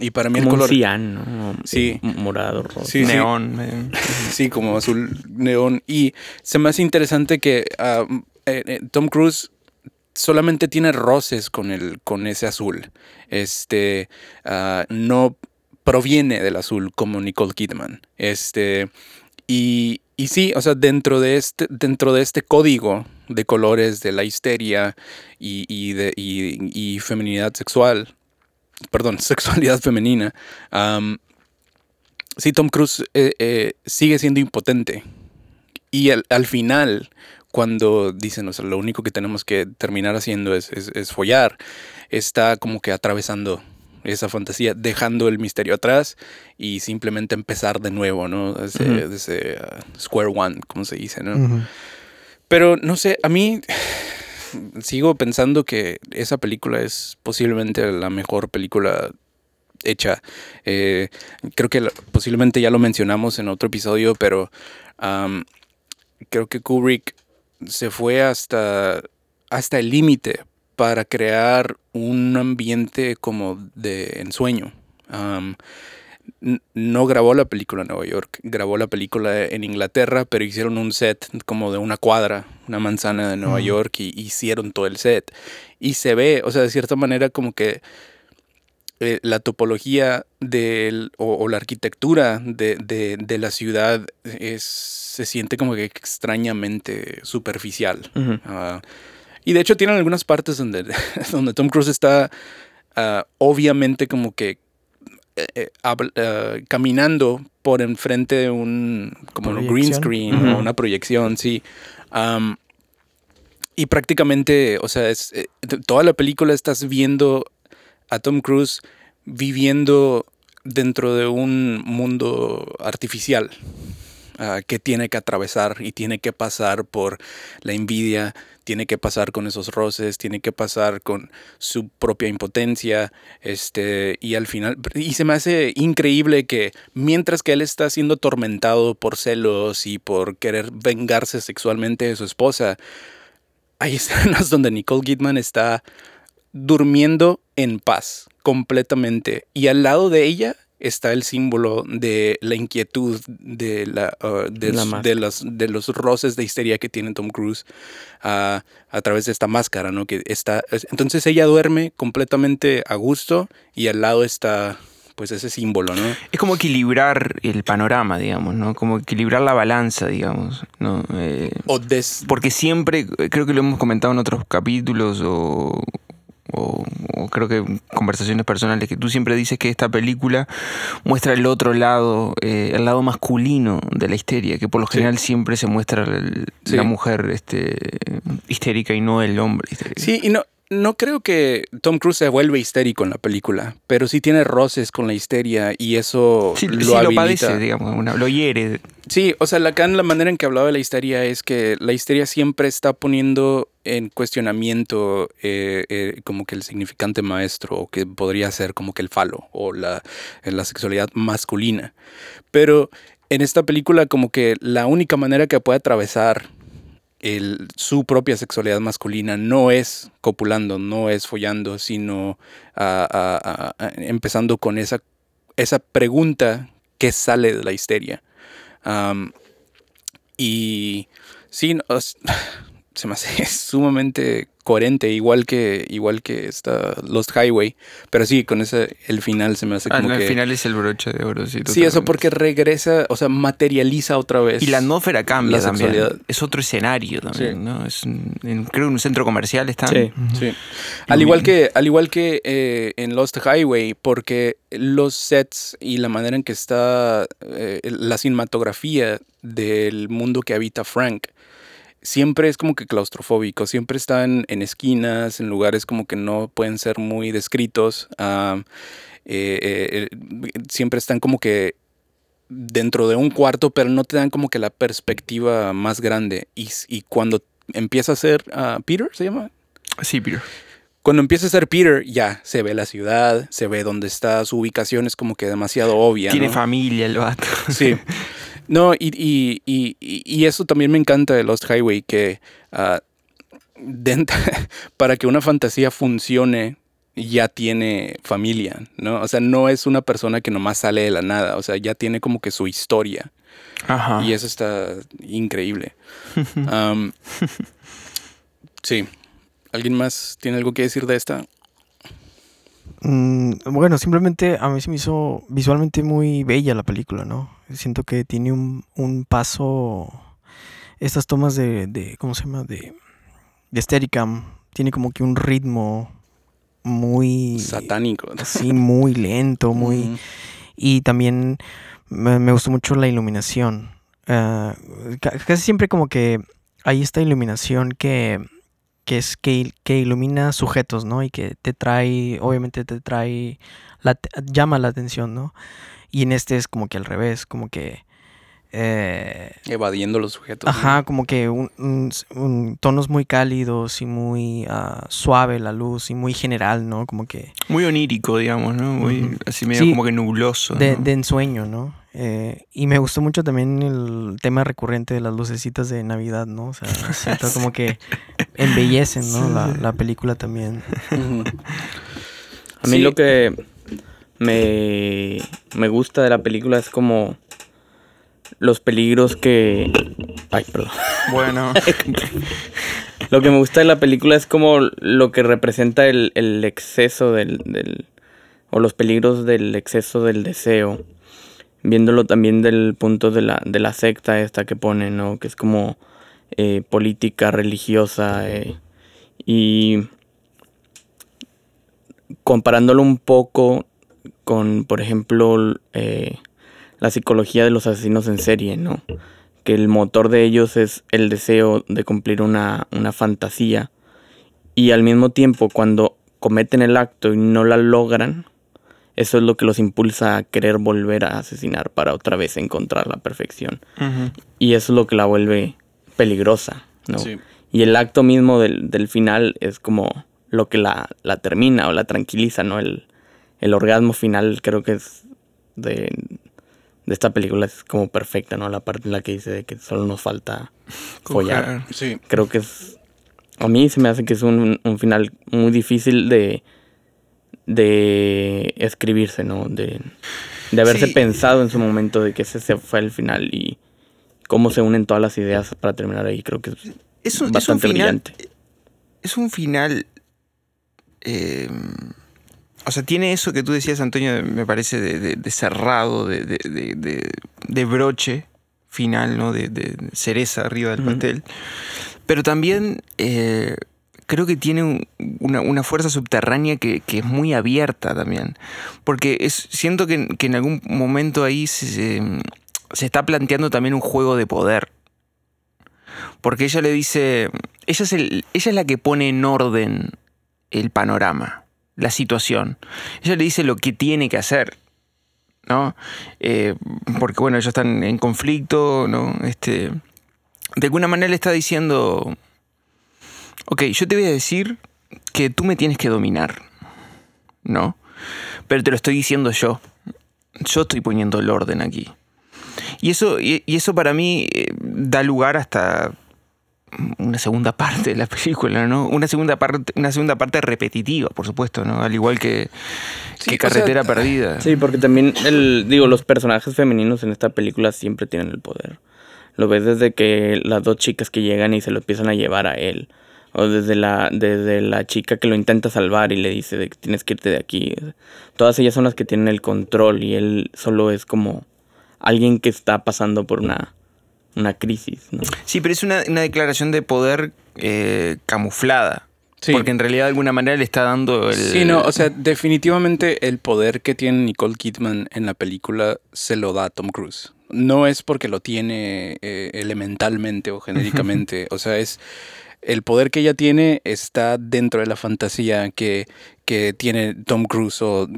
Speaker 1: Y para mí el
Speaker 3: Como un
Speaker 1: color...
Speaker 3: cian, ¿no?
Speaker 1: Sí.
Speaker 3: Morado, rojo.
Speaker 1: Sí, sí.
Speaker 2: Neón. eh.
Speaker 1: Sí, como azul neón. Y se me hace interesante que ah, eh, eh, Tom Cruise solamente tiene roces con, el, con ese azul. Este ah, no proviene del azul como Nicole Kidman. Este. Y, y sí, o sea, dentro de este, dentro de este código de colores de la histeria y, y de, y- feminidad sexual, perdón, sexualidad femenina, am, sí, Tom Cruise eh, eh, sigue siendo impotente. Y al, al final, cuando dicen, o sea, lo único que tenemos que terminar haciendo es, es- es follar, está como que atravesando esa fantasía, dejando el misterio atrás y simplemente empezar de nuevo, ¿no? Desde, desde, uh, Square One, como se dice, ¿no? Pero no sé, a mí sigo pensando que esa película es posiblemente la mejor película hecha. Eh, creo que posiblemente ya lo mencionamos en otro episodio, pero am, creo que Kubrick se fue hasta, hasta el límite para crear un ambiente como de ensueño. No grabó la película en Nueva York, grabó la película en Inglaterra, pero hicieron un set como de una cuadra, una manzana de Nueva. York y hicieron todo el set. Y se ve, o sea, de cierta manera como que eh, la topología del, o, o la arquitectura de, de- de la ciudad es, se siente como que extrañamente superficial. Ah, y de hecho tienen algunas partes donde, donde Tom Cruise está ah, obviamente como que eh, eh, ah, caminando por enfrente de un como un green screen o una proyección, sí. Y prácticamente, o sea, es, eh, toda la película estás viendo a Tom Cruise viviendo dentro de un mundo artificial ah, que tiene que atravesar y tiene que pasar por la envidia, tiene que pasar con esos roces, tiene que pasar con su propia impotencia, este, y al final, y se me hace increíble que mientras que él está siendo atormentado por celos y por querer vengarse sexualmente de su esposa, hay escenas donde Nicole Kidman está durmiendo en paz, completamente. Y al lado de ella está el símbolo de la inquietud, de, la, uh, de,
Speaker 3: La
Speaker 1: los, de los roces de histeria que tiene Tom Cruise ah, a través de esta máscara, ¿no? Que está, es- entonces ella duerme completamente a gusto y al lado está pues ese símbolo, ¿no?
Speaker 2: Es como equilibrar el panorama, digamos, ¿no? Como equilibrar la balanza, digamos, ¿no? Eh,
Speaker 1: O des,
Speaker 2: porque siempre, creo que lo hemos comentado en otros capítulos o, o- o creo que conversaciones personales, que tú siempre dices que esta película muestra el otro lado, eh, el lado masculino de la histeria, que por lo
Speaker 1: Sí.
Speaker 2: general siempre se muestra el-
Speaker 1: Sí.
Speaker 2: la mujer este, histérica y no el hombre histérico.
Speaker 1: Sí, y no, no creo que Tom Cruise se vuelve histérico en la película, pero sí tiene roces con la histeria y eso
Speaker 2: Sí,
Speaker 1: lo
Speaker 2: sí lo padece, digamos, una- lo hiere.
Speaker 1: Sí, o sea, Lacan la manera en que hablaba de la histeria es que la histeria siempre está poniendo en cuestionamiento eh, eh, como que el significante maestro o que podría ser como que el falo o la, eh, la sexualidad masculina. Pero en esta película como que la única manera que puede atravesar el- su propia sexualidad masculina no es copulando, no es follando, sino ah, ah, empezando con esa, esa pregunta que sale de la histeria. Y sí, no, se me hace sumamente coherente, igual que, igual que esta Lost Highway. Pero sí, con ese, el final se me hace
Speaker 2: Ah,
Speaker 1: como
Speaker 2: no,
Speaker 1: que.
Speaker 2: al final es el broche de oro, sí.
Speaker 1: sí, eso porque regresa, o sea, materializa otra vez.
Speaker 2: Y la atmósfera cambia
Speaker 1: la
Speaker 2: también.
Speaker 1: sexualidad.
Speaker 2: Es otro escenario también,
Speaker 1: Sí.
Speaker 2: ¿no? Es un- en- creo que en un centro comercial están.
Speaker 3: Sí.
Speaker 1: Sí. Al igual que, al igual que eh, en Lost Highway, porque los sets y la manera en que está eh, la cinematografía del mundo que habita Frank siempre es como que claustrofóbico, siempre están en esquinas, en lugares como que no pueden ser muy descritos, ah, eh, eh, eh, siempre están como que dentro de un cuarto, pero no te dan como que la perspectiva más grande. Y, cuando empieza a ser ah, Peter, ¿se llama?
Speaker 2: Sí, Peter.
Speaker 1: Cuando empieza a ser Peter, ya se ve la ciudad, se ve dónde está su ubicación, es como que demasiado obvia.
Speaker 2: Tiene
Speaker 1: ¿no?
Speaker 2: familia el vato.
Speaker 1: Sí. No, y, y- y- y- eso también me encanta de Lost Highway, que dent- para que una fantasía funcione ya tiene familia, ¿no? O sea, no es una persona que nomás sale de la nada, o sea, ya tiene como que su historia.
Speaker 2: Ajá.
Speaker 1: Y eso está increíble. Sí. ¿Alguien más tiene algo que decir de esta?
Speaker 4: Mm, bueno, simplemente a mí se me hizo visualmente muy bella la película, ¿no? Siento que tiene un, un paso, estas tomas de, de, ¿cómo se llama? De, de Steadicam, tiene como que un ritmo muy...
Speaker 1: Satánico.
Speaker 4: Sí, muy lento, muy... Y también me, me gustó mucho la iluminación. Ca- casi siempre como que hay esta iluminación que, que es que, que ilumina sujetos, ¿no? Y que te trae, obviamente te trae, la, llama la atención, ¿no? Y en este es como que al revés, como que... Eh,
Speaker 1: Evadiendo los sujetos.
Speaker 4: Ajá, como que un, tonos muy cálidos y muy uh, suave la luz y muy general, ¿no? Como que...
Speaker 2: Muy onírico, digamos, ¿no? Muy así medio como que nubloso.
Speaker 4: De, de ensueño, ¿no? Eh, y me gustó mucho también el tema recurrente de las lucecitas de Navidad, ¿no? O sea, siento como que embellecen, ¿no? La, la, película también.
Speaker 3: A mí lo que me, me gusta de la película es como los peligros que... Ay, perdón.
Speaker 2: Bueno.
Speaker 3: lo que me gusta de la película es como lo que representa el, el exceso del, del... o los peligros del exceso del deseo viéndolo también del punto de la, de la secta esta que pone, ¿no? Que es como eh, política religiosa eh, y comparándolo un poco con, por ejemplo, eh, la psicología de los asesinos en serie, ¿no? Que el motor de ellos es el deseo de cumplir una, una fantasía y al mismo tiempo cuando cometen el acto y no la logran, eso es lo que los impulsa a querer volver a asesinar para otra vez encontrar la perfección. Y eso es lo que la vuelve peligrosa, ¿no? Y el acto mismo del, del, final es como lo que la, la termina o la tranquiliza, ¿no? El, el, orgasmo final creo que es de, de esta película es como perfecta, ¿no? La parte en la que dice de que solo nos falta follar.
Speaker 1: Sí.
Speaker 3: Creo que es... A mí se me hace que es un, un final muy difícil de de escribirse, ¿no? De, de haberse pensado en su momento de que ese fue el final y cómo se unen todas las ideas para terminar ahí. Creo que es, bastante brillante.
Speaker 2: Es un final. Eh, o sea, tiene eso que tú decías, Antonio, me parece de, cerrado, de, de, broche final, ¿no? De, cereza arriba del pastel. Pero también eh, creo que tiene una, fuerza subterránea que, es muy abierta también. Porque es, siento que, en algún momento ahí se, está planteando también un juego de poder. Porque ella le dice, ella es, ella es la que pone en orden el panorama, la situación. Ella le dice lo que tiene que hacer. ¿no? Eh, porque bueno, ellos están en conflicto, ¿no? Este, de alguna manera le está diciendo, ok, yo te voy a decir que tú me tienes que dominar, ¿no? Pero te lo estoy diciendo yo. Yo estoy poniendo el orden aquí. Y eso, y, eso para mí eh, da lugar hasta una segunda parte de la película, ¿no? Una segunda parte, una segunda parte repetitiva, por supuesto, ¿no? Al igual que, Carretera Perdida.
Speaker 3: Sí, porque también el, digo, los personajes femeninos en esta película siempre tienen el poder. Lo ves desde que las dos chicas que llegan y se lo empiezan a llevar a él o desde la, desde la chica que lo intenta salvar y le dice de que tienes que irte de aquí. Todas ellas son las que tienen el control y él solo es como alguien que está pasando por una, una crisis. ¿no?
Speaker 2: Sí, pero es una, declaración de poder eh, camuflada. Porque en realidad de alguna manera le está dando el...
Speaker 1: Sí, no, o sea, definitivamente el poder que tiene Nicole Kidman en la película se lo da a Tom Cruise. No es porque lo tiene eh, elementalmente o genéricamente, o sea, es el poder que ella tiene está dentro de la fantasía que, tiene Tom Cruise o,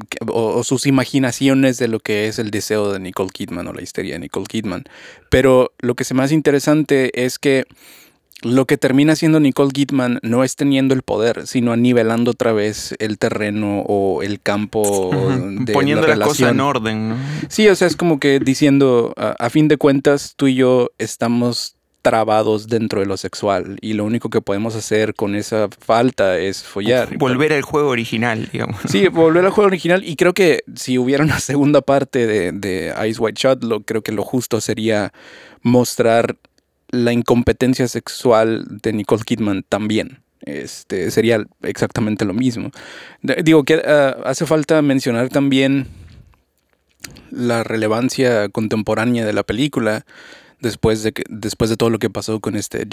Speaker 1: sus imaginaciones de lo que es el deseo de Nicole Kidman o la histeria de Nicole Kidman. Pero lo que es más interesante es que lo que termina siendo Nicole Kidman no es teniendo el poder, sino nivelando otra vez el terreno o el campo
Speaker 2: de Poniendo la, cosa en orden, ¿no?
Speaker 1: Sí, o sea, es como que diciendo, a fin de cuentas, tú y yo estamos trabados dentro de lo sexual y lo único que podemos hacer con esa falta es follar.
Speaker 2: Volver al juego original, digamos.
Speaker 1: Sí, volver al juego original y creo que si hubiera una segunda parte de, de Ice White Shot, lo, creo que lo justo sería mostrar la incompetencia sexual de Nicole Kidman también. Este, sería exactamente lo mismo. Digo que ah, hace falta mencionar también la relevancia contemporánea de la película después de, que, después de todo lo que pasó con este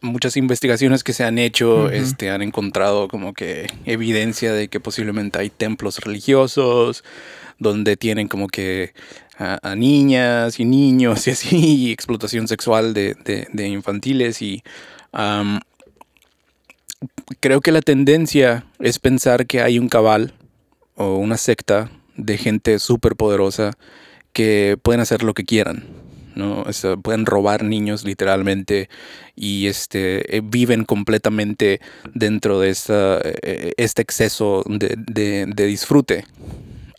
Speaker 1: muchas investigaciones que se han hecho este, han encontrado como que evidencia de que posiblemente hay templos religiosos donde tienen como que a, a niñas y niños y así, y explotación sexual de, de- de infantiles y creo que la tendencia es pensar que hay un cabal o una secta de gente súper poderosa que pueden hacer lo que quieran. ¿no? O sea, pueden robar niños literalmente y este, eh, viven completamente dentro de esta, eh, este exceso de, de- de disfrute,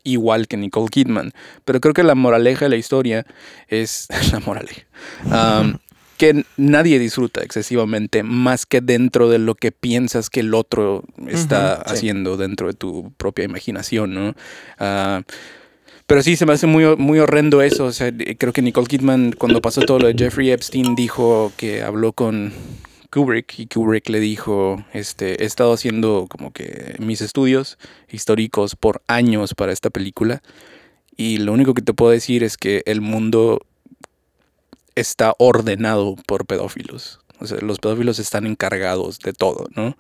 Speaker 1: igual que Nicole Kidman. Pero creo que la moraleja de la historia es la moraleja. Que nadie disfruta excesivamente más que dentro de lo que piensas que el otro está
Speaker 3: sí.
Speaker 1: haciendo dentro de tu propia imaginación, ¿no? Ah, pero sí, se me hace muy, muy horrendo eso. O sea, creo que Nicole Kidman, cuando pasó todo lo de Jeffrey Epstein, dijo que habló con Kubrick y Kubrick le dijo, este, he estado haciendo como que mis estudios históricos por años para esta película y lo único que te puedo decir es que el mundo está ordenado por pedófilos. O sea, los pedófilos están encargados de todo, ¿no?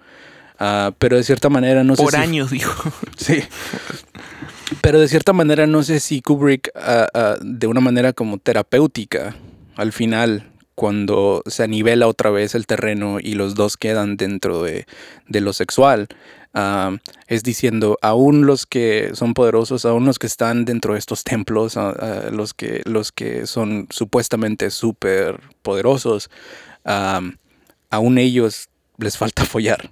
Speaker 1: Ah, pero de cierta manera no sé
Speaker 2: Por
Speaker 1: si-
Speaker 2: años, dijo.
Speaker 1: Sí. Pero de cierta manera no sé si Kubrick ah, ah, de una manera como terapéutica al final cuando se nivela otra vez el terreno y los dos quedan dentro de, de lo sexual es diciendo aún los que son poderosos aún los que están dentro de estos templos los que los que son supuestamente súper poderosos aún ellos les falta follar.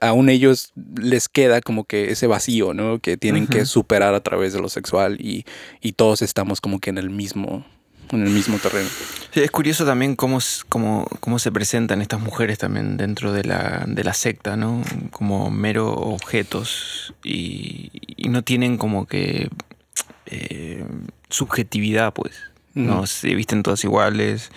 Speaker 1: Aún ellos les queda como que ese vacío, ¿no? Que tienen que superar a través de lo sexual y, y todos estamos como que en el mismo, en el mismo terreno.
Speaker 2: Sí, es curioso también cómo, cómo, cómo se presentan estas mujeres también dentro de la, de la secta, ¿no? Como mero objetos y, y no tienen como que eh, subjetividad, pues. No se visten todas iguales,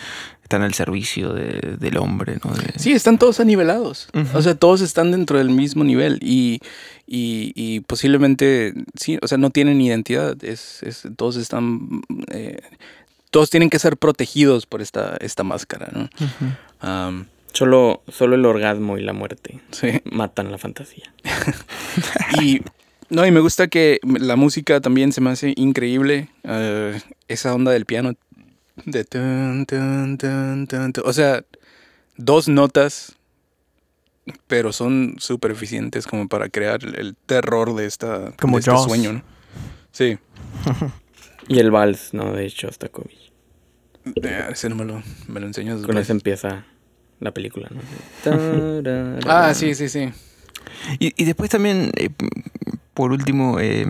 Speaker 2: están al servicio de- del hombre, ¿no? De-
Speaker 1: Sí, están todos anivelados.
Speaker 2: Ujú.
Speaker 1: O sea, todos están dentro del mismo nivel y, y, y posiblemente, sí, o sea, no tienen identidad. Es, es- todos están, eh, todos tienen que ser protegidos por esta, esta máscara, ¿no?
Speaker 3: Solo, solo el orgasmo y la muerte
Speaker 1: sí.
Speaker 3: matan la fantasía.
Speaker 1: Y no, y me gusta que la música también se me hace increíble. eh, esa onda del piano. De tun, tun, tun, tun, tun. O sea, dos notas, pero son súper eficientes como para crear el, terror de esta
Speaker 4: Como
Speaker 1: de este sueño, ¿no? Sí.
Speaker 3: Y el vals, ¿no? De Shostakovich.
Speaker 1: Eh, ese no me lo, me lo enseñas.
Speaker 3: Con eso empieza la película, ¿no?
Speaker 1: Ah, sí, sí, sí.
Speaker 2: Y, y después también, eh, por último, eh,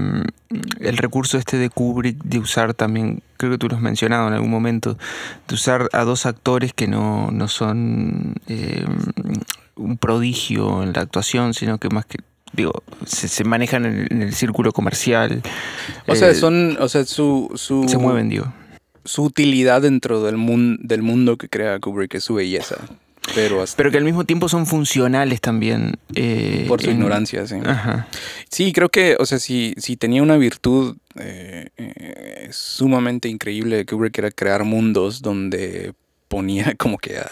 Speaker 2: el recurso este de Kubrick de usar también, creo que tú lo has mencionado en algún momento, de usar a dos actores que no, no son eh, un prodigio en la actuación, sino que más que, digo, se, se manejan en el, en el círculo comercial.
Speaker 1: O sea,
Speaker 2: eh,
Speaker 1: son, o sea, su, su,
Speaker 2: Se mueven, digo.
Speaker 1: su utilidad dentro del, mun- del mundo que crea Kubrick es su belleza. Pero hasta
Speaker 2: Pero que al mismo tiempo son funcionales también. eh,
Speaker 1: por su
Speaker 2: en-
Speaker 1: ignorancia, sí.
Speaker 2: Ajá.
Speaker 1: Sí, creo que, o sea, si, si tenía una virtud eh, eh, sumamente increíble de Kubrick era crear mundos donde ponía como que a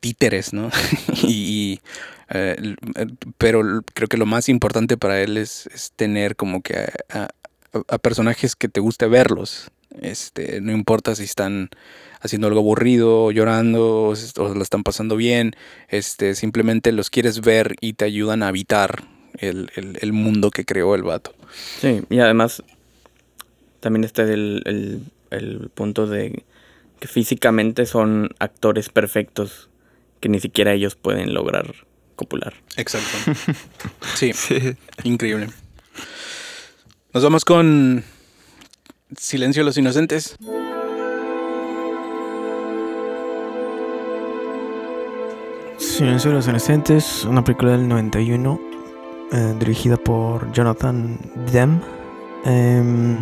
Speaker 1: títeres, ¿no? y, eh, eh, pero creo que lo más importante para él es, es tener como que a, personajes que te guste verlos. Este, no importa si están haciendo algo aburrido, llorando, o, o están pasando bien, este, simplemente los quieres ver y te ayudan a habitar el, el- el mundo que creó el vato.
Speaker 3: Sí, y además también está el, el punto de que físicamente son actores perfectos que ni siquiera ellos pueden lograr copular.
Speaker 1: Exacto. Sí,
Speaker 2: Sí.
Speaker 1: increíble. Nos vamos con Silencio de los Inocentes.
Speaker 4: Silencio de los Inocentes, una película del 91, eh, dirigida por Jonathan Demme. Em,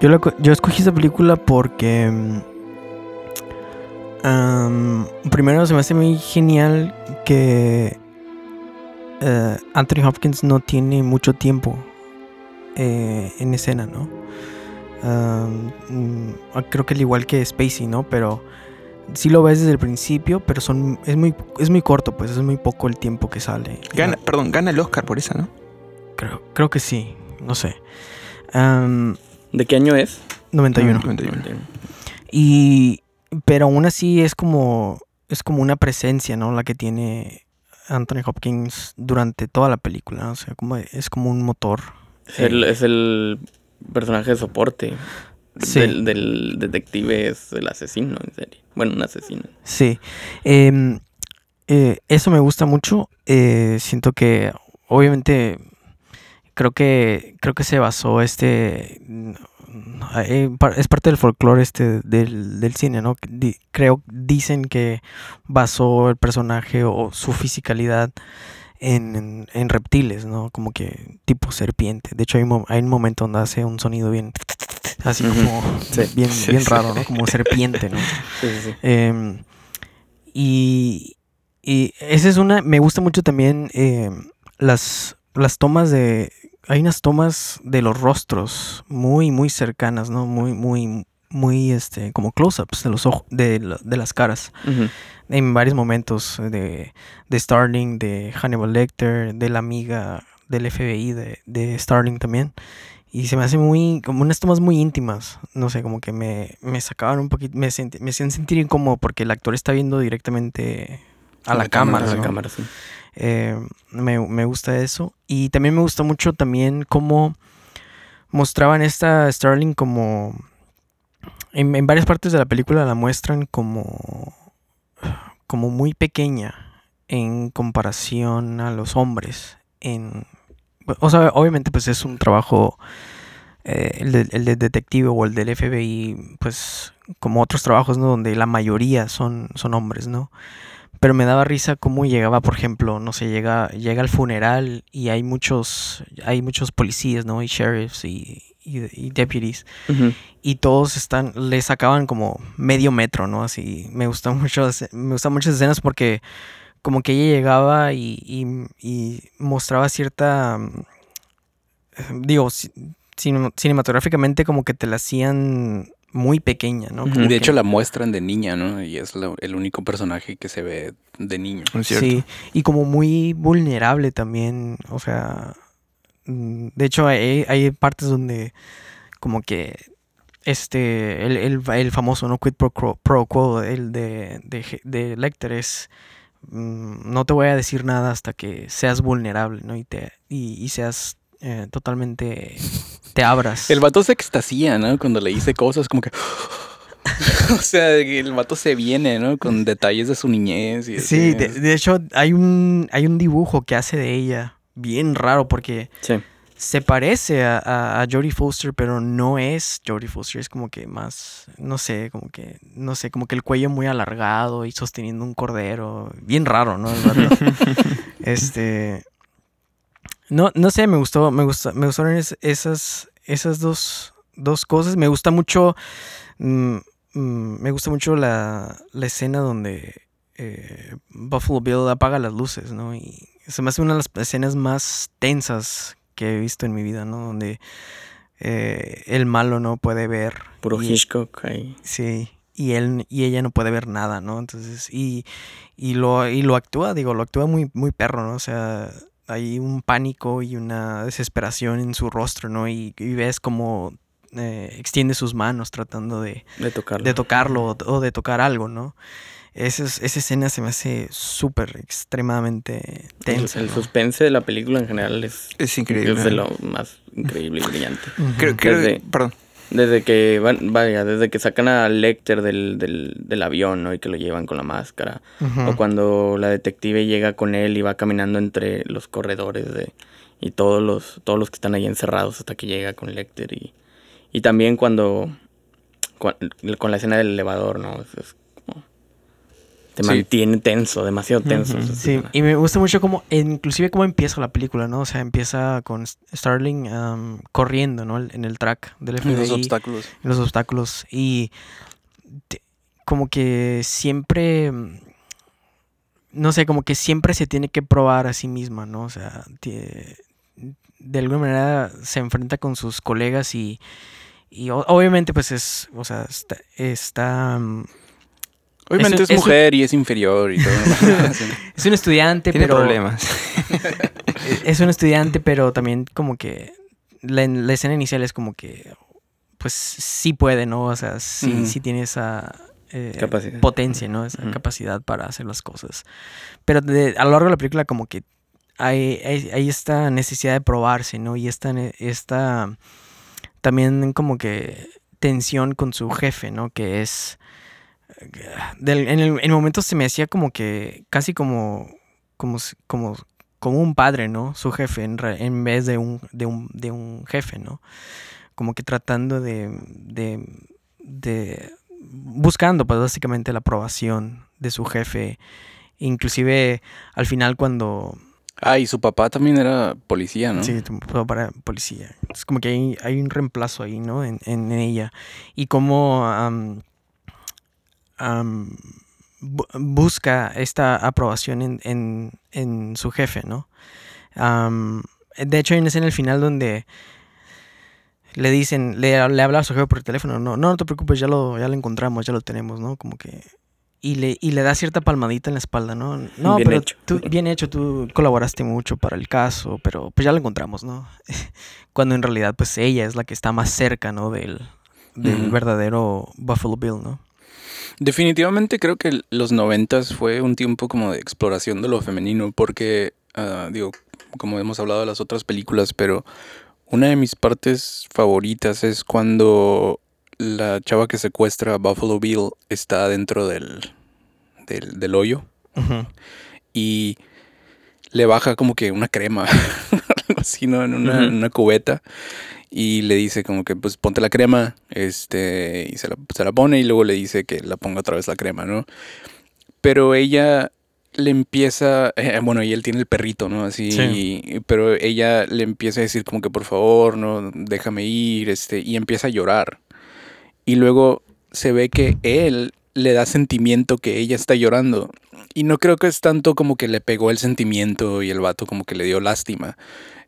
Speaker 4: yo, la yo escogí esta película porque... primero se me hace muy genial que eh, Anthony Hopkins no tiene mucho tiempo eh, en escena, ¿no? Mm, creo que al igual que Spacey, ¿no? Pero sí lo ves desde el principio, pero son es muy es muy corto, pues es muy poco el tiempo que sale.
Speaker 2: Gana, perdón, gana el Oscar por esa, ¿no?
Speaker 4: Creo, creo que sí, no sé.
Speaker 3: ¿De qué año es?
Speaker 4: 91.
Speaker 2: Ah, 91.
Speaker 4: Y pero aún así es como es como una presencia, ¿no? La que tiene Anthony Hopkins durante toda la película, ¿no? o sea, como es como un motor.
Speaker 3: Es el, es el personaje de soporte.
Speaker 4: Sí.
Speaker 3: Del, del detective es el asesino, en serie. Bueno, un asesino.
Speaker 4: Sí. Em, eh, eso me gusta mucho. Eh, siento que, obviamente, creo que creo que se basó este. Eh, es parte del folclore este del, del cine, ¿no? Di- creo, dicen que basó el personaje o su fisicalidad en, en- en reptiles, ¿no? Como que tipo serpiente. De hecho, hay, mo- hay un momento donde hace un sonido bien. Así como.
Speaker 3: Sí.
Speaker 4: Bien,
Speaker 2: Sí,
Speaker 4: bien
Speaker 2: sí.
Speaker 4: raro, ¿no? Como serpiente, ¿no?
Speaker 3: Sí, sí, sí.
Speaker 4: Em, y, y esa es una. Me gusta mucho también em, las, las tomas de. Hay unas tomas de los rostros muy, muy cercanas, ¿no? Muy, muy, muy, este, como close-ups de los ojos, de, de las caras. En varios momentos de, de Starling, de Hannibal Lecter, de la amiga del FBI de, de Starling también. Y se me hace muy, como unas tomas muy íntimas. No sé, como que me, me sacaban un poquito, me, senti- me hacían sentir incómodo porque el actor está viendo directamente a,
Speaker 1: A
Speaker 4: la,
Speaker 1: la
Speaker 4: cámara.
Speaker 3: A la cámara, sí.
Speaker 4: Eh, me, me gusta eso. Y también me gusta mucho también cómo mostraban esta Starling como... En, varias partes de la película la muestran como... como muy pequeña en comparación a los hombres. En, o sea, obviamente pues es un trabajo... eh, el del detective o el del FBI, pues como otros trabajos, ¿no? Donde la mayoría son, son hombres, ¿no? Pero me daba risa cómo llegaba, por ejemplo, no sé, llega, llega al funeral y hay muchos, hay muchos policías, ¿no? Y sheriffs y, y, y deputies. Y todos están, le sacaban como medio metro, ¿no? Así, me gustan mucho, me gustan muchas escenas porque como que ella llegaba y, y- y mostraba cierta, digo, ci- cine- cinematográficamente como que te la hacían muy pequeña, ¿no? Como
Speaker 1: Y de
Speaker 4: que-
Speaker 1: hecho la muestran de niña, ¿no? Y es la- el único personaje que se ve de niño.
Speaker 2: ¿No es cierto?
Speaker 4: Sí, y como muy vulnerable también, o sea, mm, de hecho hay, hay partes donde como que este, el, el, el famoso, ¿no? Quid pro quo, pro quo, el de, de, de Lecter es, mm, no te voy a decir nada hasta que seas vulnerable, ¿no? Y, te, y, y seas eh, totalmente, te abras.
Speaker 1: El vato se extasía, ¿no? Cuando le dice cosas como que... o sea, el vato se viene, ¿no? Con detalles de su niñez. Y
Speaker 4: Sí, de, de hecho hay un, hay un dibujo que hace de ella bien raro porque...
Speaker 3: Sí.
Speaker 4: se parece a, a, a Jodie Foster, pero no es Jodie Foster. Es como que más, no sé, como que, no sé, como que el cuello muy alargado y sosteniendo un cordero. Bien raro, ¿no? El vato. este. No, no sé, me gustó, me gusta, me gustaron es- esas, esas dos, dos cosas. Me gusta mucho. mm, mm, me gusta mucho la, la escena donde eh, Buffalo Bill apaga las luces, ¿no? Y se me hace una de las escenas más tensas que he visto en mi vida, ¿no? Donde eh, el malo no puede ver.
Speaker 3: Puro
Speaker 4: y-
Speaker 3: Hitchcock ahí.
Speaker 4: Sí. Y él y ella no puede ver nada, ¿no? Entonces, y, y lo, y lo actúa, digo, lo actúa muy, muy perro, ¿no? O sea, hay un pánico y una desesperación en su rostro, ¿no? Y, y ves como eh, extiende sus manos tratando de,
Speaker 3: De tocarlo.
Speaker 4: de tocarlo o, o de tocar algo, ¿no? Esa, es- esa escena se me hace súper, extremadamente tensa.
Speaker 3: el
Speaker 4: ¿no?
Speaker 3: suspense de la película en general es,
Speaker 2: Es increíble.
Speaker 3: es de lo más increíble y brillante.
Speaker 2: Creo, creo-
Speaker 3: Desde-
Speaker 2: perdón.
Speaker 3: Desde que van, vaya, desde que sacan a Lecter del, del, del avión, ¿no? Y que lo llevan con la máscara. O cuando la detective llega con él y va caminando entre los corredores de, y todos los, todos los que están ahí encerrados hasta que llega con Lecter. Y, y también cuando, cua- con, la escena del elevador, ¿no? Es, es como... Te
Speaker 1: Sí.
Speaker 3: mantiene tenso, demasiado tenso.
Speaker 4: Sí, y me gusta mucho cómo, inclusive cómo empieza la película, ¿no? O sea, empieza con Starling corriendo, ¿no? En el track del FBI.
Speaker 1: Los obstáculos.
Speaker 4: en los obstáculos. Y te- como que siempre, no sé, como que siempre se tiene que probar a sí misma, ¿no? O sea, de alguna manera se enfrenta con sus colegas y, y obviamente pues es, o sea, está, está,
Speaker 1: Obviamente es,
Speaker 4: un- es un-
Speaker 1: mujer y es inferior y todo.
Speaker 4: Es un estudiante,
Speaker 2: Tiene
Speaker 4: pero.
Speaker 2: problemas.
Speaker 4: Es un estudiante, pero también como que. La, la escena inicial es como que. Pues sí puede, ¿no? O sea, sí, sí tiene esa. eh,
Speaker 3: Capacidad.
Speaker 4: potencia, ¿no? Esa capacidad para hacer las cosas. Pero de- a lo largo de la película como que hay, hay, hay esta necesidad de probarse, ¿no? Y esta, esta también como que tensión con su jefe, ¿no? Que es... del- en, el, en momentos se me hacía como que casi como, como, como, como un padre, ¿no? Su jefe en, re- en vez de un, de, un, de un jefe, ¿no? Como que tratando de, de, de buscando pues básicamente la aprobación de su jefe. Inclusive al final cuando...
Speaker 1: Ah, y su papá también era policía, ¿no?
Speaker 4: Sí, para policía. Es como que hay, hay un reemplazo ahí, ¿no? En, en ella. Y cómo am, bu- busca esta aprobación en, en, en su jefe, ¿no? De hecho, hay una escena al final donde le dicen, le, le habla a su jefe por teléfono, no, no, no te preocupes, ya lo, ya lo encontramos, ya lo tenemos, ¿no? Como que... Y le, y le da cierta palmadita en la espalda, ¿no? No,
Speaker 3: Bien
Speaker 4: pero
Speaker 3: hecho.
Speaker 4: tú, bien hecho, tú colaboraste mucho para el caso, pero pues ya lo encontramos, ¿no? Cuando en realidad pues ella es la que está más cerca, ¿no? Del, verdadero Buffalo Bill, ¿no?
Speaker 1: Definitivamente creo que los noventas fue un tiempo como de exploración de lo femenino, porque, ah, digo, como hemos hablado de las otras películas, pero una de mis partes favoritas es cuando la chava que secuestra a Buffalo Bill está dentro del, del, del hoyo y le baja como que una crema, algo así, ¿no? En una,
Speaker 3: Ujú.
Speaker 1: en una cubeta. Y le dice como que pues ponte la crema, este, y se la, se la pone y luego le dice que la ponga otra vez la crema, ¿no? Pero ella le empieza, eh, bueno, y él tiene el perrito, ¿no? Así,
Speaker 4: Sí.
Speaker 1: pero ella le empieza a decir como que por favor, no, déjame ir, este, y empieza a llorar. Y luego se ve que él le da sentimiento que ella está llorando. Y no creo que es tanto como que le pegó el sentimiento y el vato como que le dio lástima.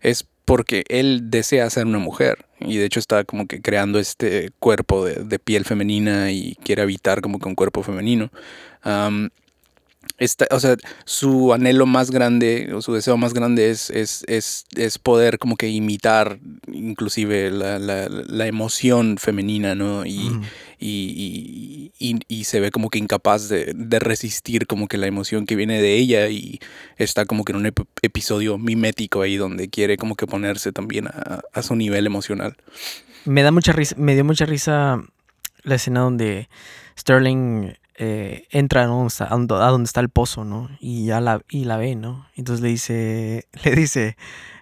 Speaker 1: Es porque él desea ser una mujer. Y de hecho está como que creando este cuerpo de, de piel femenina y quiere habitar como que un cuerpo femenino. O sea, su anhelo más grande o su deseo más grande es, es, es, es poder como que imitar inclusive la, la, la emoción femenina, ¿no? Y, y, y- y- y se ve como que incapaz de, de resistir como que la emoción que viene de ella y está como que en un ep- episodio mimético ahí donde quiere como que ponerse también a, a su nivel emocional.
Speaker 4: Me da mucha risa, me dio mucha risa la escena donde Sterling eh, entra ¿no? a, donde, está el pozo, ¿no? Y ya la, y la ve, ¿no? Entonces le dice, le dice,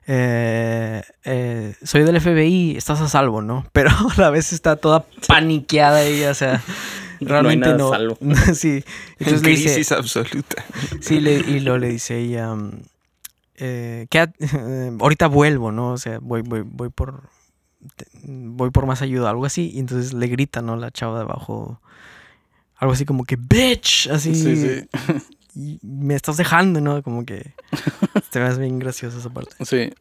Speaker 4: eh, eh, soy del FBI, estás a salvo, ¿no? Pero a la vez está toda paniqueada ella, o sea,
Speaker 3: No hay
Speaker 4: realmente
Speaker 3: nada
Speaker 4: no.
Speaker 3: salvo.
Speaker 4: sí,
Speaker 2: En
Speaker 4: entonces le dice,
Speaker 2: crisis absoluta.
Speaker 4: Sí, le, y lo le dice ella, mm, eh, "Quédate- eh, ahorita vuelvo, ¿no? O sea, voy, voy, voy por, voy por más ayuda, algo así. Y entonces le grita, ¿no? La chava de abajo, algo así como que, bitch, así. "Y me estás dejando, ¿no? Como que te ves bien graciosa esa parte.
Speaker 1: Sí.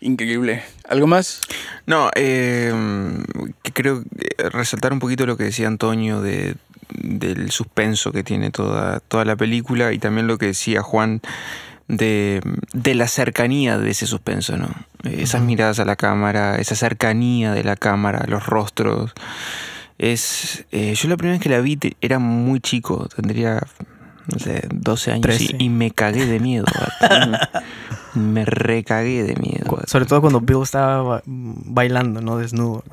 Speaker 1: Increíble. ¿Algo más?
Speaker 2: No, eh, que creo resaltar un poquito lo que decía Antonio de, del suspenso que tiene toda, toda la película y también lo que decía Juan de, de la cercanía de ese suspenso, ¿no? Eh, Esas miradas a la cámara, esa cercanía de la cámara, los rostros. Es, eh, yo la primera vez que la vi te- era muy chico, tendría, no sé, 12 años y-
Speaker 4: 13.
Speaker 2: y, me cagué de miedo. me recagué de miedo.
Speaker 4: Cu- Sobre todo cuando Bill estaba ba- bailando, ¿no? Desnudo.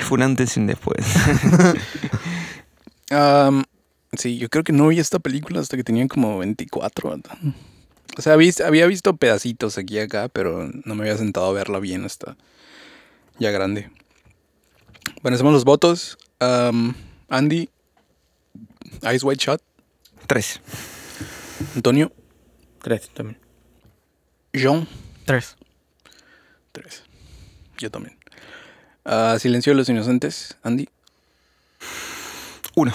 Speaker 2: Fue un antes y un después.
Speaker 1: Am, sí, yo creo que no vi esta película hasta que tenían como 24. ¿verdad? O sea, había visto pedacitos aquí y acá, pero no me había sentado a verla bien hasta ya grande. Bueno, hacemos los votos. Am, Andy, Ice White Shot.
Speaker 2: Tres.
Speaker 1: Antonio,
Speaker 3: Tres también.
Speaker 1: Jean.
Speaker 4: Tres.
Speaker 1: Tres. Yo también. Ah, Silencio de los Inocentes. Andy.
Speaker 2: Uno.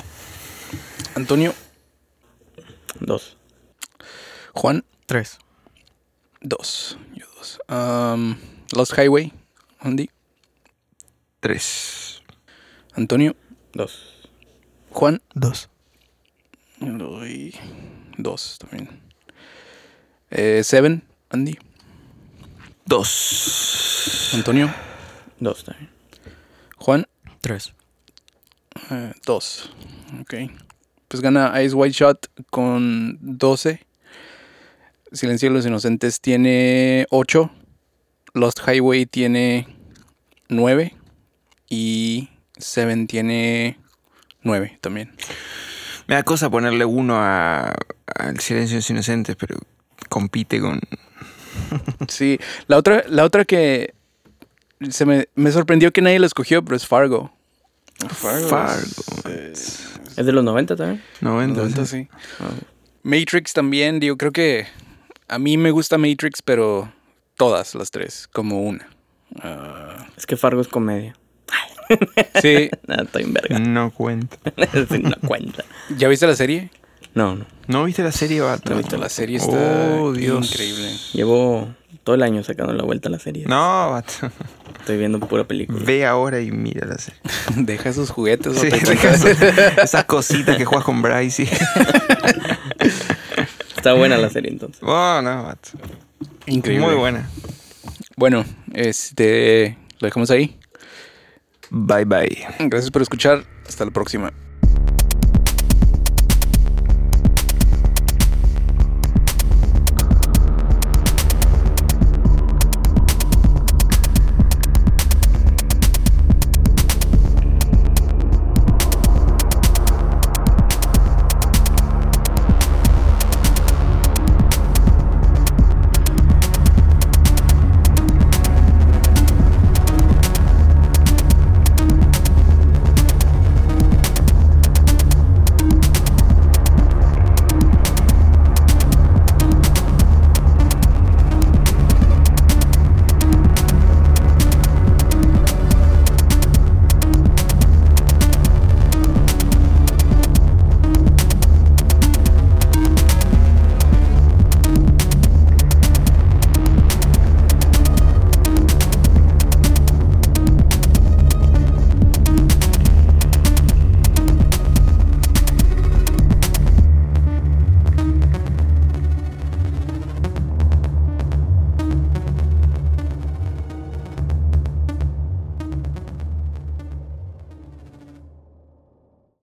Speaker 1: Antonio.
Speaker 3: Dos.
Speaker 1: Juan.
Speaker 4: Tres.
Speaker 1: Dos. Yo dos. Am, Lost Highway. Andy.
Speaker 2: Tres.
Speaker 1: Antonio.
Speaker 3: Dos.
Speaker 1: Juan.
Speaker 4: Dos.
Speaker 1: Le doy dos también. Eh, Seven. Andy.
Speaker 2: Dos.
Speaker 1: Antonio.
Speaker 3: Dos también.
Speaker 1: Juan.
Speaker 4: Tres.
Speaker 1: Eh, dos. Ok. Pues gana Ice White Shot con 12. Silencio de los Inocentes tiene 8. Lost Highway tiene 9. Y Seven tiene 9 también.
Speaker 2: Me da cosa ponerle uno a, al Silencio de los Inocentes, pero compite con.
Speaker 1: Sí. La otra, la otra que se me, me sorprendió que nadie lo escogió, pero es Fargo.
Speaker 2: Fargo.
Speaker 1: es-
Speaker 3: ¿Es de los 90 también?
Speaker 2: 90.
Speaker 1: 90,
Speaker 2: sí.
Speaker 1: sí. Matrix también, digo, creo que a mí me gusta Matrix, pero todas las tres, como una. Ah,
Speaker 3: Es que Fargo es comedia.
Speaker 1: sí,
Speaker 3: Nada, estoy en verga.
Speaker 2: No cuenta.
Speaker 3: Sí, no cuenta.
Speaker 1: ¿ya viste la serie?
Speaker 3: No, no.
Speaker 2: ¿No viste la serie, vato?
Speaker 1: No he visto la serie, está
Speaker 2: Oh, Dios.
Speaker 1: increíble.
Speaker 3: Llevo todo el año sacando la vuelta a la serie.
Speaker 2: No, vato.
Speaker 3: Estoy viendo pura película.
Speaker 2: Ve ahora y mira la serie.
Speaker 1: Deja esos juguetes.
Speaker 2: Sí,
Speaker 1: o te
Speaker 2: deja
Speaker 1: cuentas.
Speaker 2: esas, esas cositas que juegas con Bryce. y-
Speaker 3: Está buena la serie entonces.
Speaker 2: Oh, no, vato.
Speaker 1: Increíble.
Speaker 2: Muy buena.
Speaker 1: Bueno, este, lo dejamos ahí.
Speaker 2: Bye bye.
Speaker 1: Gracias por escuchar. Hasta la próxima.